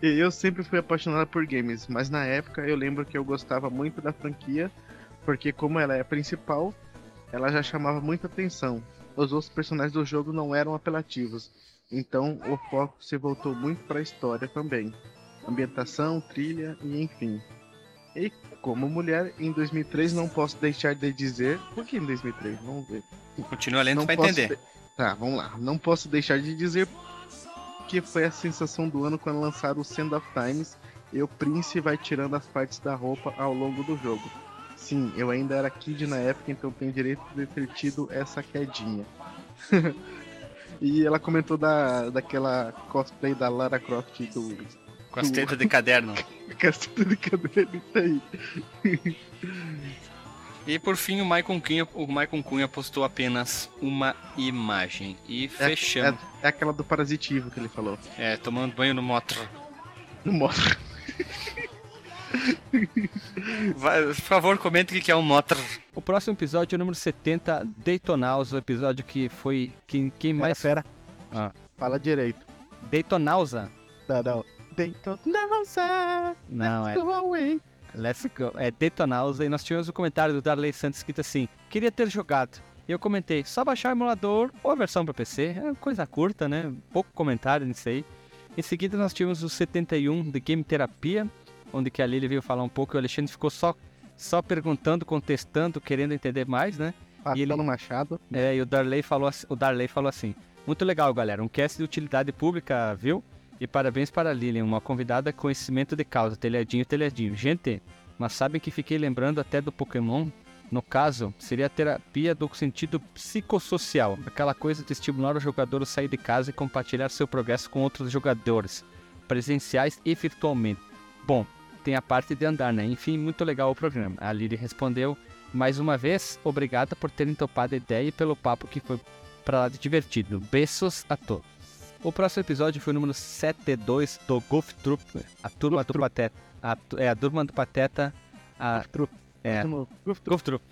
Eu sempre fui apaixonada por games, mas na época eu lembro que eu gostava muito da franquia, porque como ela é a principal, ela já chamava muita atenção os outros personagens do jogo não eram apelativos. Então o foco se voltou muito para a história também. Ambientação, trilha e enfim. E como mulher, em 2003 não posso deixar de dizer. Por que em 2003? Vamos ver. Continua lendo para entender. De... Tá, vamos lá. Não posso deixar de dizer que foi a sensação do ano quando lançaram o Sand of Times e o Prince vai tirando as partes da roupa ao longo do jogo. Sim, eu ainda era kid na época, então tenho direito de ter tido essa quedinha. e ela comentou da, daquela cosplay da Lara Croft do. Com as tetas de caderno. Com as tetas de caderno, tá aí. E por fim, o Michael Cunha, o Michael Cunha postou apenas uma imagem. E é, fechamos. É, é, aquela do parasitivo que ele falou. É, tomando banho no motor. No motor. Vai, por favor, comente o que é um Motor. O próximo episódio é o número 70, Daytonausa, o episódio que foi. Quem, quem Pera, mais. pera. Ah. Fala direito. Daytonausa? Não, não. Daytonausa. Não, é. Go away. Let's go. É Detonausa. E nós tivemos o comentário do Darley Santos escrito assim: Queria ter jogado. E eu comentei: só baixar o emulador ou a versão para PC. É coisa curta, né? Pouco comentário nisso aí. Em seguida, nós tivemos o 71 de Game Terapia, onde que a Lili veio falar um pouco e o Alexandre ficou só, só perguntando, contestando, querendo entender mais, né? Passando E ele- Machado. É, e o Darley falou, o Darley falou assim: Muito legal, galera. Um cast de utilidade pública, viu? E parabéns para a Lilian, uma convidada com conhecimento de causa. Telhadinho, telhadinho. Gente, mas sabem que fiquei lembrando até do Pokémon? No caso, seria a terapia do sentido psicossocial, aquela coisa de estimular o jogador a sair de casa e compartilhar seu progresso com outros jogadores, presenciais e virtualmente. Bom, tem a parte de andar, né? Enfim, muito legal o programa. A Lili respondeu: mais uma vez, obrigada por terem topado a ideia e pelo papo que foi pra lá de divertido. Beijos a todos. O próximo episódio foi o número 72 do Golf Troop, a turma do Pateta. A, é, a turma do Pateta. A, é, Golf Troop.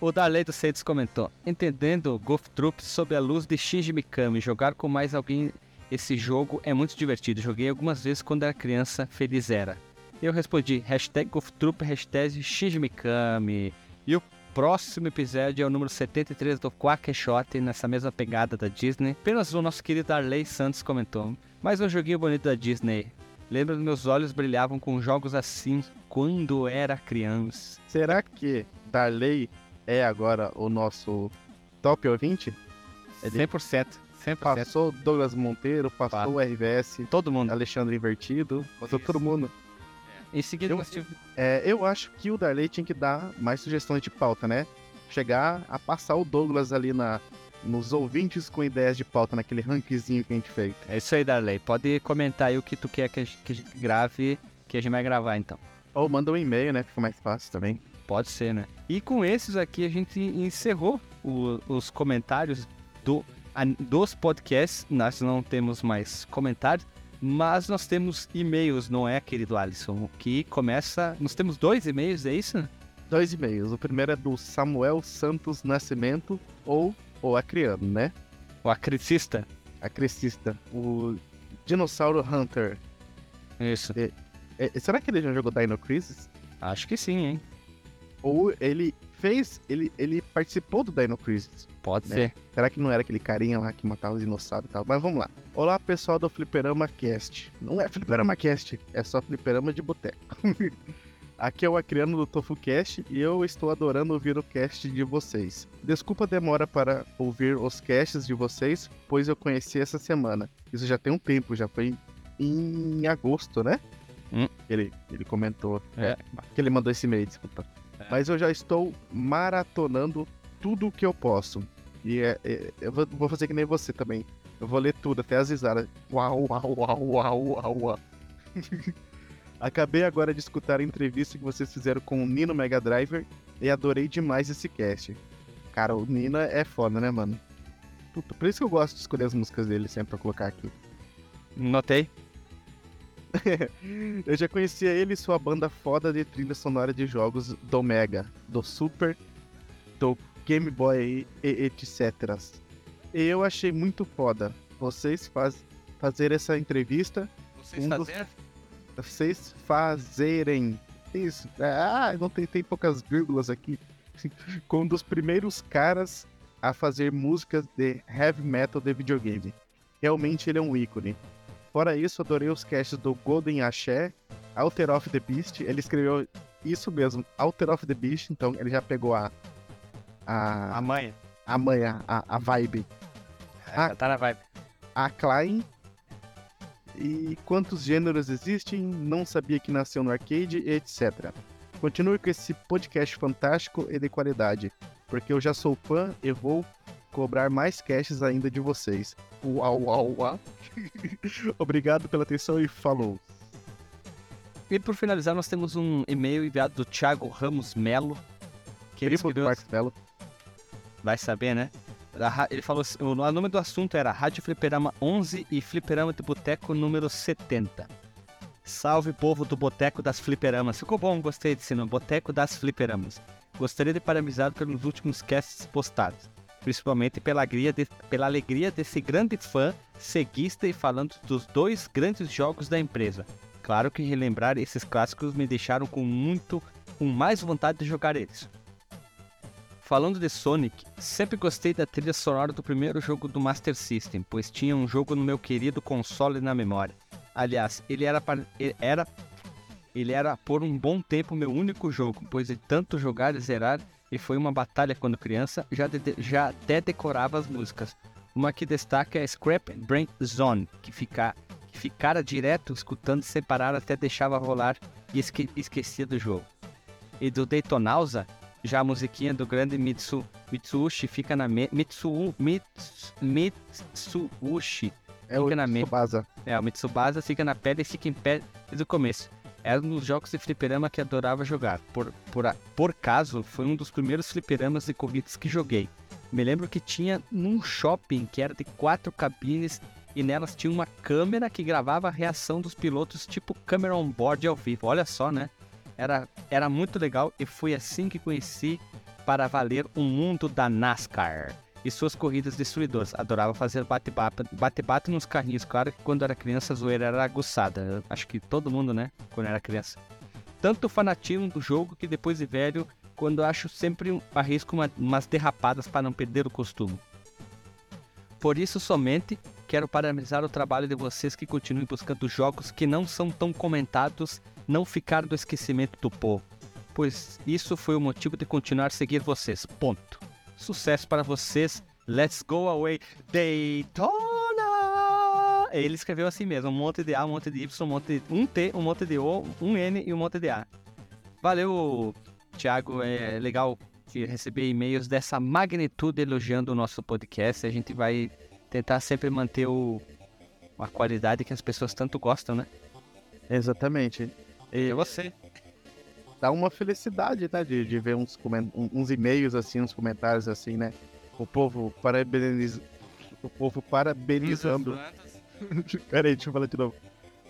O Darley dos Seitos comentou: Entendendo Golf Troop sob a luz de Shinji Mikami, jogar com mais alguém esse jogo é muito divertido. Joguei algumas vezes quando era criança, feliz era. Eu respondi: hashtag Golf Troop, hashtag Shinji Mikami. E o próximo episódio é o número 73 do Quackshot, nessa mesma pegada da Disney. Apenas o nosso querido Darley Santos comentou: Mais um joguinho bonito da Disney. Lembro que meus olhos brilhavam com jogos assim quando era criança. Será que Darley é agora o nosso top ouvinte? Ele 100%. 100%. passou Douglas Monteiro, passou o RVS, Todo mundo. Alexandre Invertido, passou todo mundo. Em seguida, Eu- nós tivemos- É, eu acho que o Darley tinha que dar mais sugestões de pauta, né? Chegar a passar o Douglas ali na, nos ouvintes com ideias de pauta, naquele rankzinho que a gente fez. É isso aí, Darley. Pode comentar aí o que tu quer que a gente, que a gente grave, que a gente vai gravar então. Ou manda um e-mail, né? Fica mais fácil também. Pode ser, né? E com esses aqui a gente encerrou o- os comentários do, a- dos podcasts. Nós não temos mais comentários, mas nós temos e-mails, não é, querido Alisson? Que começa. Nós temos dois e-mails, é isso? Dois e-mails. O primeiro é do Samuel Santos Nascimento, ou o Acriano, né? O acritista? Acrecista. O Dinossauro Hunter. Isso. É, será que ele já jogou Dino Crisis? Acho que sim, hein? Ou ele fez. Ele, ele participou do Dino Crisis? Pode Né? ser. Será que não era aquele carinha lá que matava os dinossauros e tal? Mas vamos lá. Olá, pessoal do Fliperama Cast. Não é Fliperama Cast, é só Fliperama de Boteco. Aqui é o Acriano do Tofu Cast e eu estou adorando ouvir o cast de vocês. Desculpa a demora para ouvir os casts de vocês, pois eu conheci essa semana. Isso já tem um tempo, já foi em agosto, né? Hum. Ele, ele comentou. É. Que ele mandou esse e-mail, desculpa. Mas eu já estou maratonando tudo o que eu posso. E é, é- eu vou, vou fazer que nem você também. Eu vou ler tudo, até as risadas. Uau, uau, uau, uau, uau, uau. Acabei agora de escutar a entrevista que vocês fizeram com o Nino Mega Driver e adorei demais esse cast. Cara, o Nino é foda, né, mano? Puta, por isso que eu gosto de escolher as músicas dele sempre pra colocar aqui. Notei. Eu já conhecia ele e sua banda foda de trilha sonora de jogos do Mega, do Super, do Game Boy e etc. E eu achei muito foda vocês faz, fazer essa entrevista, Vocês Um dos- fazer? vocês fazerem isso. Ah, não tem, tem poucas vírgulas aqui. Com um dos primeiros caras a fazer músicas de heavy metal de videogame. Realmente ele é um ícone. Fora isso, adorei os casts do Golden Axé, Alter of the Beast. Ele escreveu isso mesmo, Alter of the Beast, então ele já pegou a. A, Amanhã. a manha, a, a vibe. Ah. Tá na vibe. A Klein. E quantos gêneros existem, não sabia que nasceu no arcade, etc. Continue com esse podcast fantástico e de qualidade, porque eu já sou fã e vou cobrar mais caches ainda de vocês. Uau, uau, uau. Obrigado pela atenção e falou. E por finalizar, nós temos um e-mail enviado do Thiago Ramos Melo. Que ele escreveu, Marcelo. vai saber, né? Ele falou assim, o nome do assunto era Rádio Fliperama 11 e Fliperama de Boteco número 70. Salve povo do Boteco das Fliperamas. Ficou bom, gostei desse nome, Boteco das Fliperamas. Gostaria de parabenizar pelos últimos casts postados, principalmente pela alegria, de, pela alegria desse grande fã, seguista e falando dos dois grandes jogos da empresa. Claro que relembrar esses clássicos me deixaram com muito, com mais vontade de jogar eles. Falando de Sonic, sempre gostei da trilha sonora do primeiro jogo do Master System, pois tinha um jogo no meu querido console na memória. Aliás, ele era, ele era ele era por um bom tempo meu único jogo, pois de tanto jogar e zerar, e foi uma batalha quando criança, já, de, já até decorava as músicas. Uma que destaca é Scrap Brain Zone, que, fica, que ficara direto escutando sem parar até deixava rolar e esque, esquecia do jogo. E do Daytonausa, já a musiquinha do grande Mitsu, Mitsushi fica na me, Mitsu, Mitsu, Mitsushi É o Fica na me- Tsubasa. é, o Mitsubasa fica na pele e fica em pé desde o começo. Era um dos jogos de fliperama que adorava jogar. Por, por, por caso, foi um dos primeiros fliperamas de corridas que joguei. Me lembro que tinha num shopping que era de quatro cabines e nelas tinha uma câmera que gravava a reação dos pilotos, tipo câmera on board ao vivo. Olha só, né? Era, era muito legal e foi assim que conheci para valer o mundo da NASCAR e suas corridas destruidoras. Adorava fazer bate-bate bate-bate nos carrinhos. Claro que quando era criança a zoeira era aguçada. Acho que todo mundo, né? Quando era criança. Tanto fanatismo do jogo que depois de velho, quando acho sempre arrisco uma, umas derrapadas para não perder o costume. Por isso somente quero parabenizar o trabalho de vocês que continuem buscando jogos que não são tão comentados, não ficar do esquecimento do povo. Pois isso foi o motivo de continuar a seguir vocês. Ponto. Sucesso para vocês. Let's go away, Daytona! Ele escreveu assim mesmo: um monte de A, um monte de Y, um monte de um T, um monte de O, um N e um monte de A. Valeu, Thiago. É legal que receber e-mails dessa magnitude elogiando o nosso podcast. A gente vai tentar sempre manter o, a qualidade que as pessoas tanto gostam, né? Exatamente. E você? Dá uma felicidade, né? De, de ver uns, uns e-mails assim, uns comentários assim, né? O povo parabeniz... O povo parabenizando. Peraí, deixa eu falar de novo.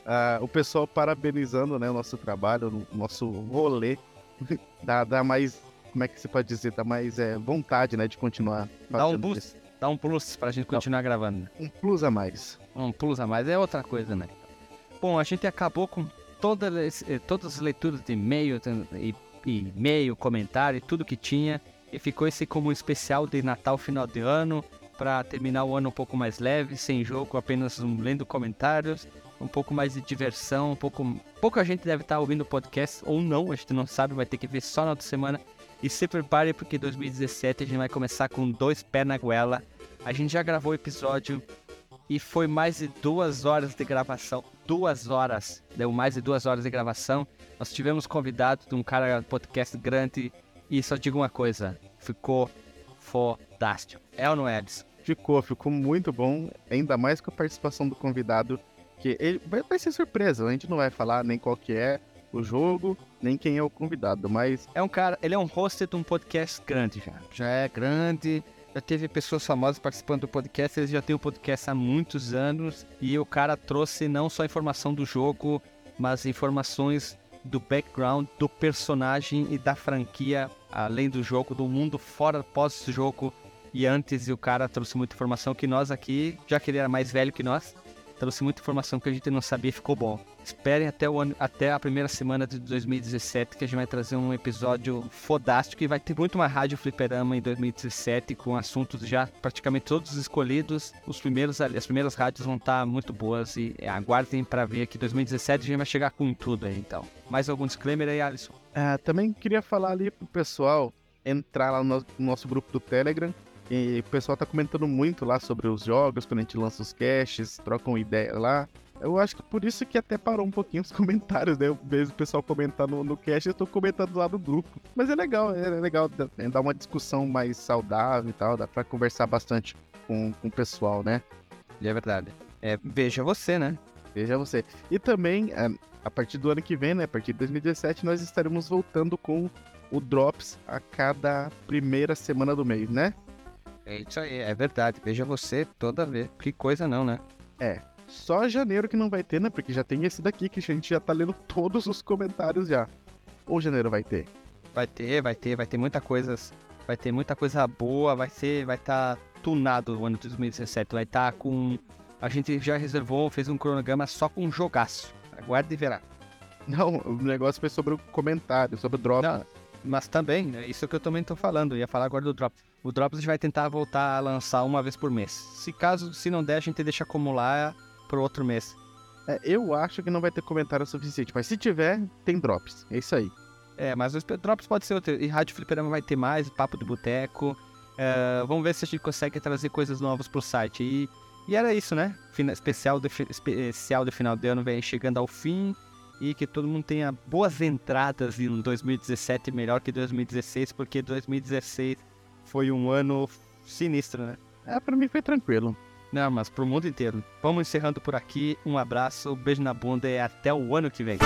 Ah, o pessoal parabenizando né, o nosso trabalho, o nosso rolê. dá, dá mais. Como é que você pode dizer? Dá mais é, vontade, né? De continuar. Dá um fazendo boost, isso. dá um plus pra gente continuar gravando. né? Um plus a mais. Um plus a mais é outra coisa, né? Bom, a gente acabou com toda, esse- eh, todas as leituras de e-mail, e-mail, comentário, tudo que tinha. E ficou esse como um especial de Natal final de ano, para terminar o ano um pouco mais leve, sem jogo, apenas um, lendo comentários, um pouco mais de diversão, um pouco. Pouca gente deve estar ouvindo o podcast, ou não, a gente não sabe, vai ter que ver só na outra semana. E se prepare porque 2017 a gente vai começar com dois pés na goela. A gente já gravou o episódio e foi mais de duas horas de gravação. Duas horas. Deu mais de duas horas de gravação. Nós tivemos convidado de um cara podcast grande. E só digo uma coisa: ficou fantástico. É ou não é, Edson? Ficou, ficou muito bom. Ainda mais com a participação do convidado. Que ele vai, vai ser surpresa. A gente não vai falar nem qual que é o jogo, nem quem é o convidado. Mas É um cara, ele é um host de um podcast grande já. Já é grande. Já teve pessoas famosas participando do podcast, ele já tem o podcast há muitos anos. E o cara trouxe não só informação do jogo, mas informações do background do personagem e da franquia, além do jogo, do mundo fora, pós-jogo e antes. E o cara trouxe muita informação que nós aqui, já que ele era mais velho que nós, trouxe muita informação que a gente não sabia ficou bom. Esperem até, o ano, até a primeira semana de 2017 que a gente vai trazer um episódio fodástico e vai ter muito mais rádio fliperama em 2017 com assuntos já praticamente todos escolhidos. Os primeiros, as primeiras rádios vão estar muito boas e é, aguardem para ver que 2017 a gente vai chegar com tudo aí então. Mais algum disclaimer aí, Alisson? ah, também queria falar ali pro pessoal entrar lá no nosso grupo do Telegram. E o pessoal tá comentando muito lá sobre os jogos, quando a gente lança os caches, trocam ideia lá. Eu acho que por isso que até parou um pouquinho os comentários, né? Eu vejo o pessoal comentar no, no cache, eu tô comentando lá no grupo. Mas é legal, é legal dar- é dar uma discussão mais saudável e tal, dá pra conversar bastante com, com o pessoal, né? E é verdade. É, veja você, né? Veja você. E também, é, a partir do ano que vem, né? A partir de 2017, nós estaremos voltando com o Drops a cada primeira semana do mês, né? É isso aí, é verdade. Veja você toda vez. Que coisa não, né? Só janeiro que não vai ter, né? Porque já tem esse daqui que a gente já tá lendo todos os comentários já. Ou janeiro vai ter? Vai ter, vai ter, vai ter muita coisa. Vai ter muita coisa boa, vai ser. Vai estar tá tunado o ano de 2017. Vai estar tá com. A gente já reservou, fez um cronograma só com jogaço. Aguarde e verá. Não, o negócio foi sobre o comentário, sobre o drop. Não, mas também, né, isso que eu também tô falando, eu ia falar agora do drop. O Drops a gente vai tentar voltar a lançar uma vez por mês. Se caso, se não der, a gente deixa acumular pro outro mês. É, eu acho que não vai ter comentário suficiente, mas se tiver, tem Drops. É isso aí. É, mas os Drops pode ser outro. E Rádio Fliperama vai ter mais, Papo do Boteco. É, vamos ver se a gente consegue trazer coisas novas pro site. E, e era isso, né? Fina, especial, de, especial de final de ano vem chegando ao fim e que todo mundo tenha boas entradas em 2017 melhor que 2016, porque 2016 foi um ano sinistro, né? É, pra mim foi tranquilo. Não, mas pro mundo inteiro. Vamos encerrando por aqui. Um abraço, um beijo na bunda e até o ano que vem.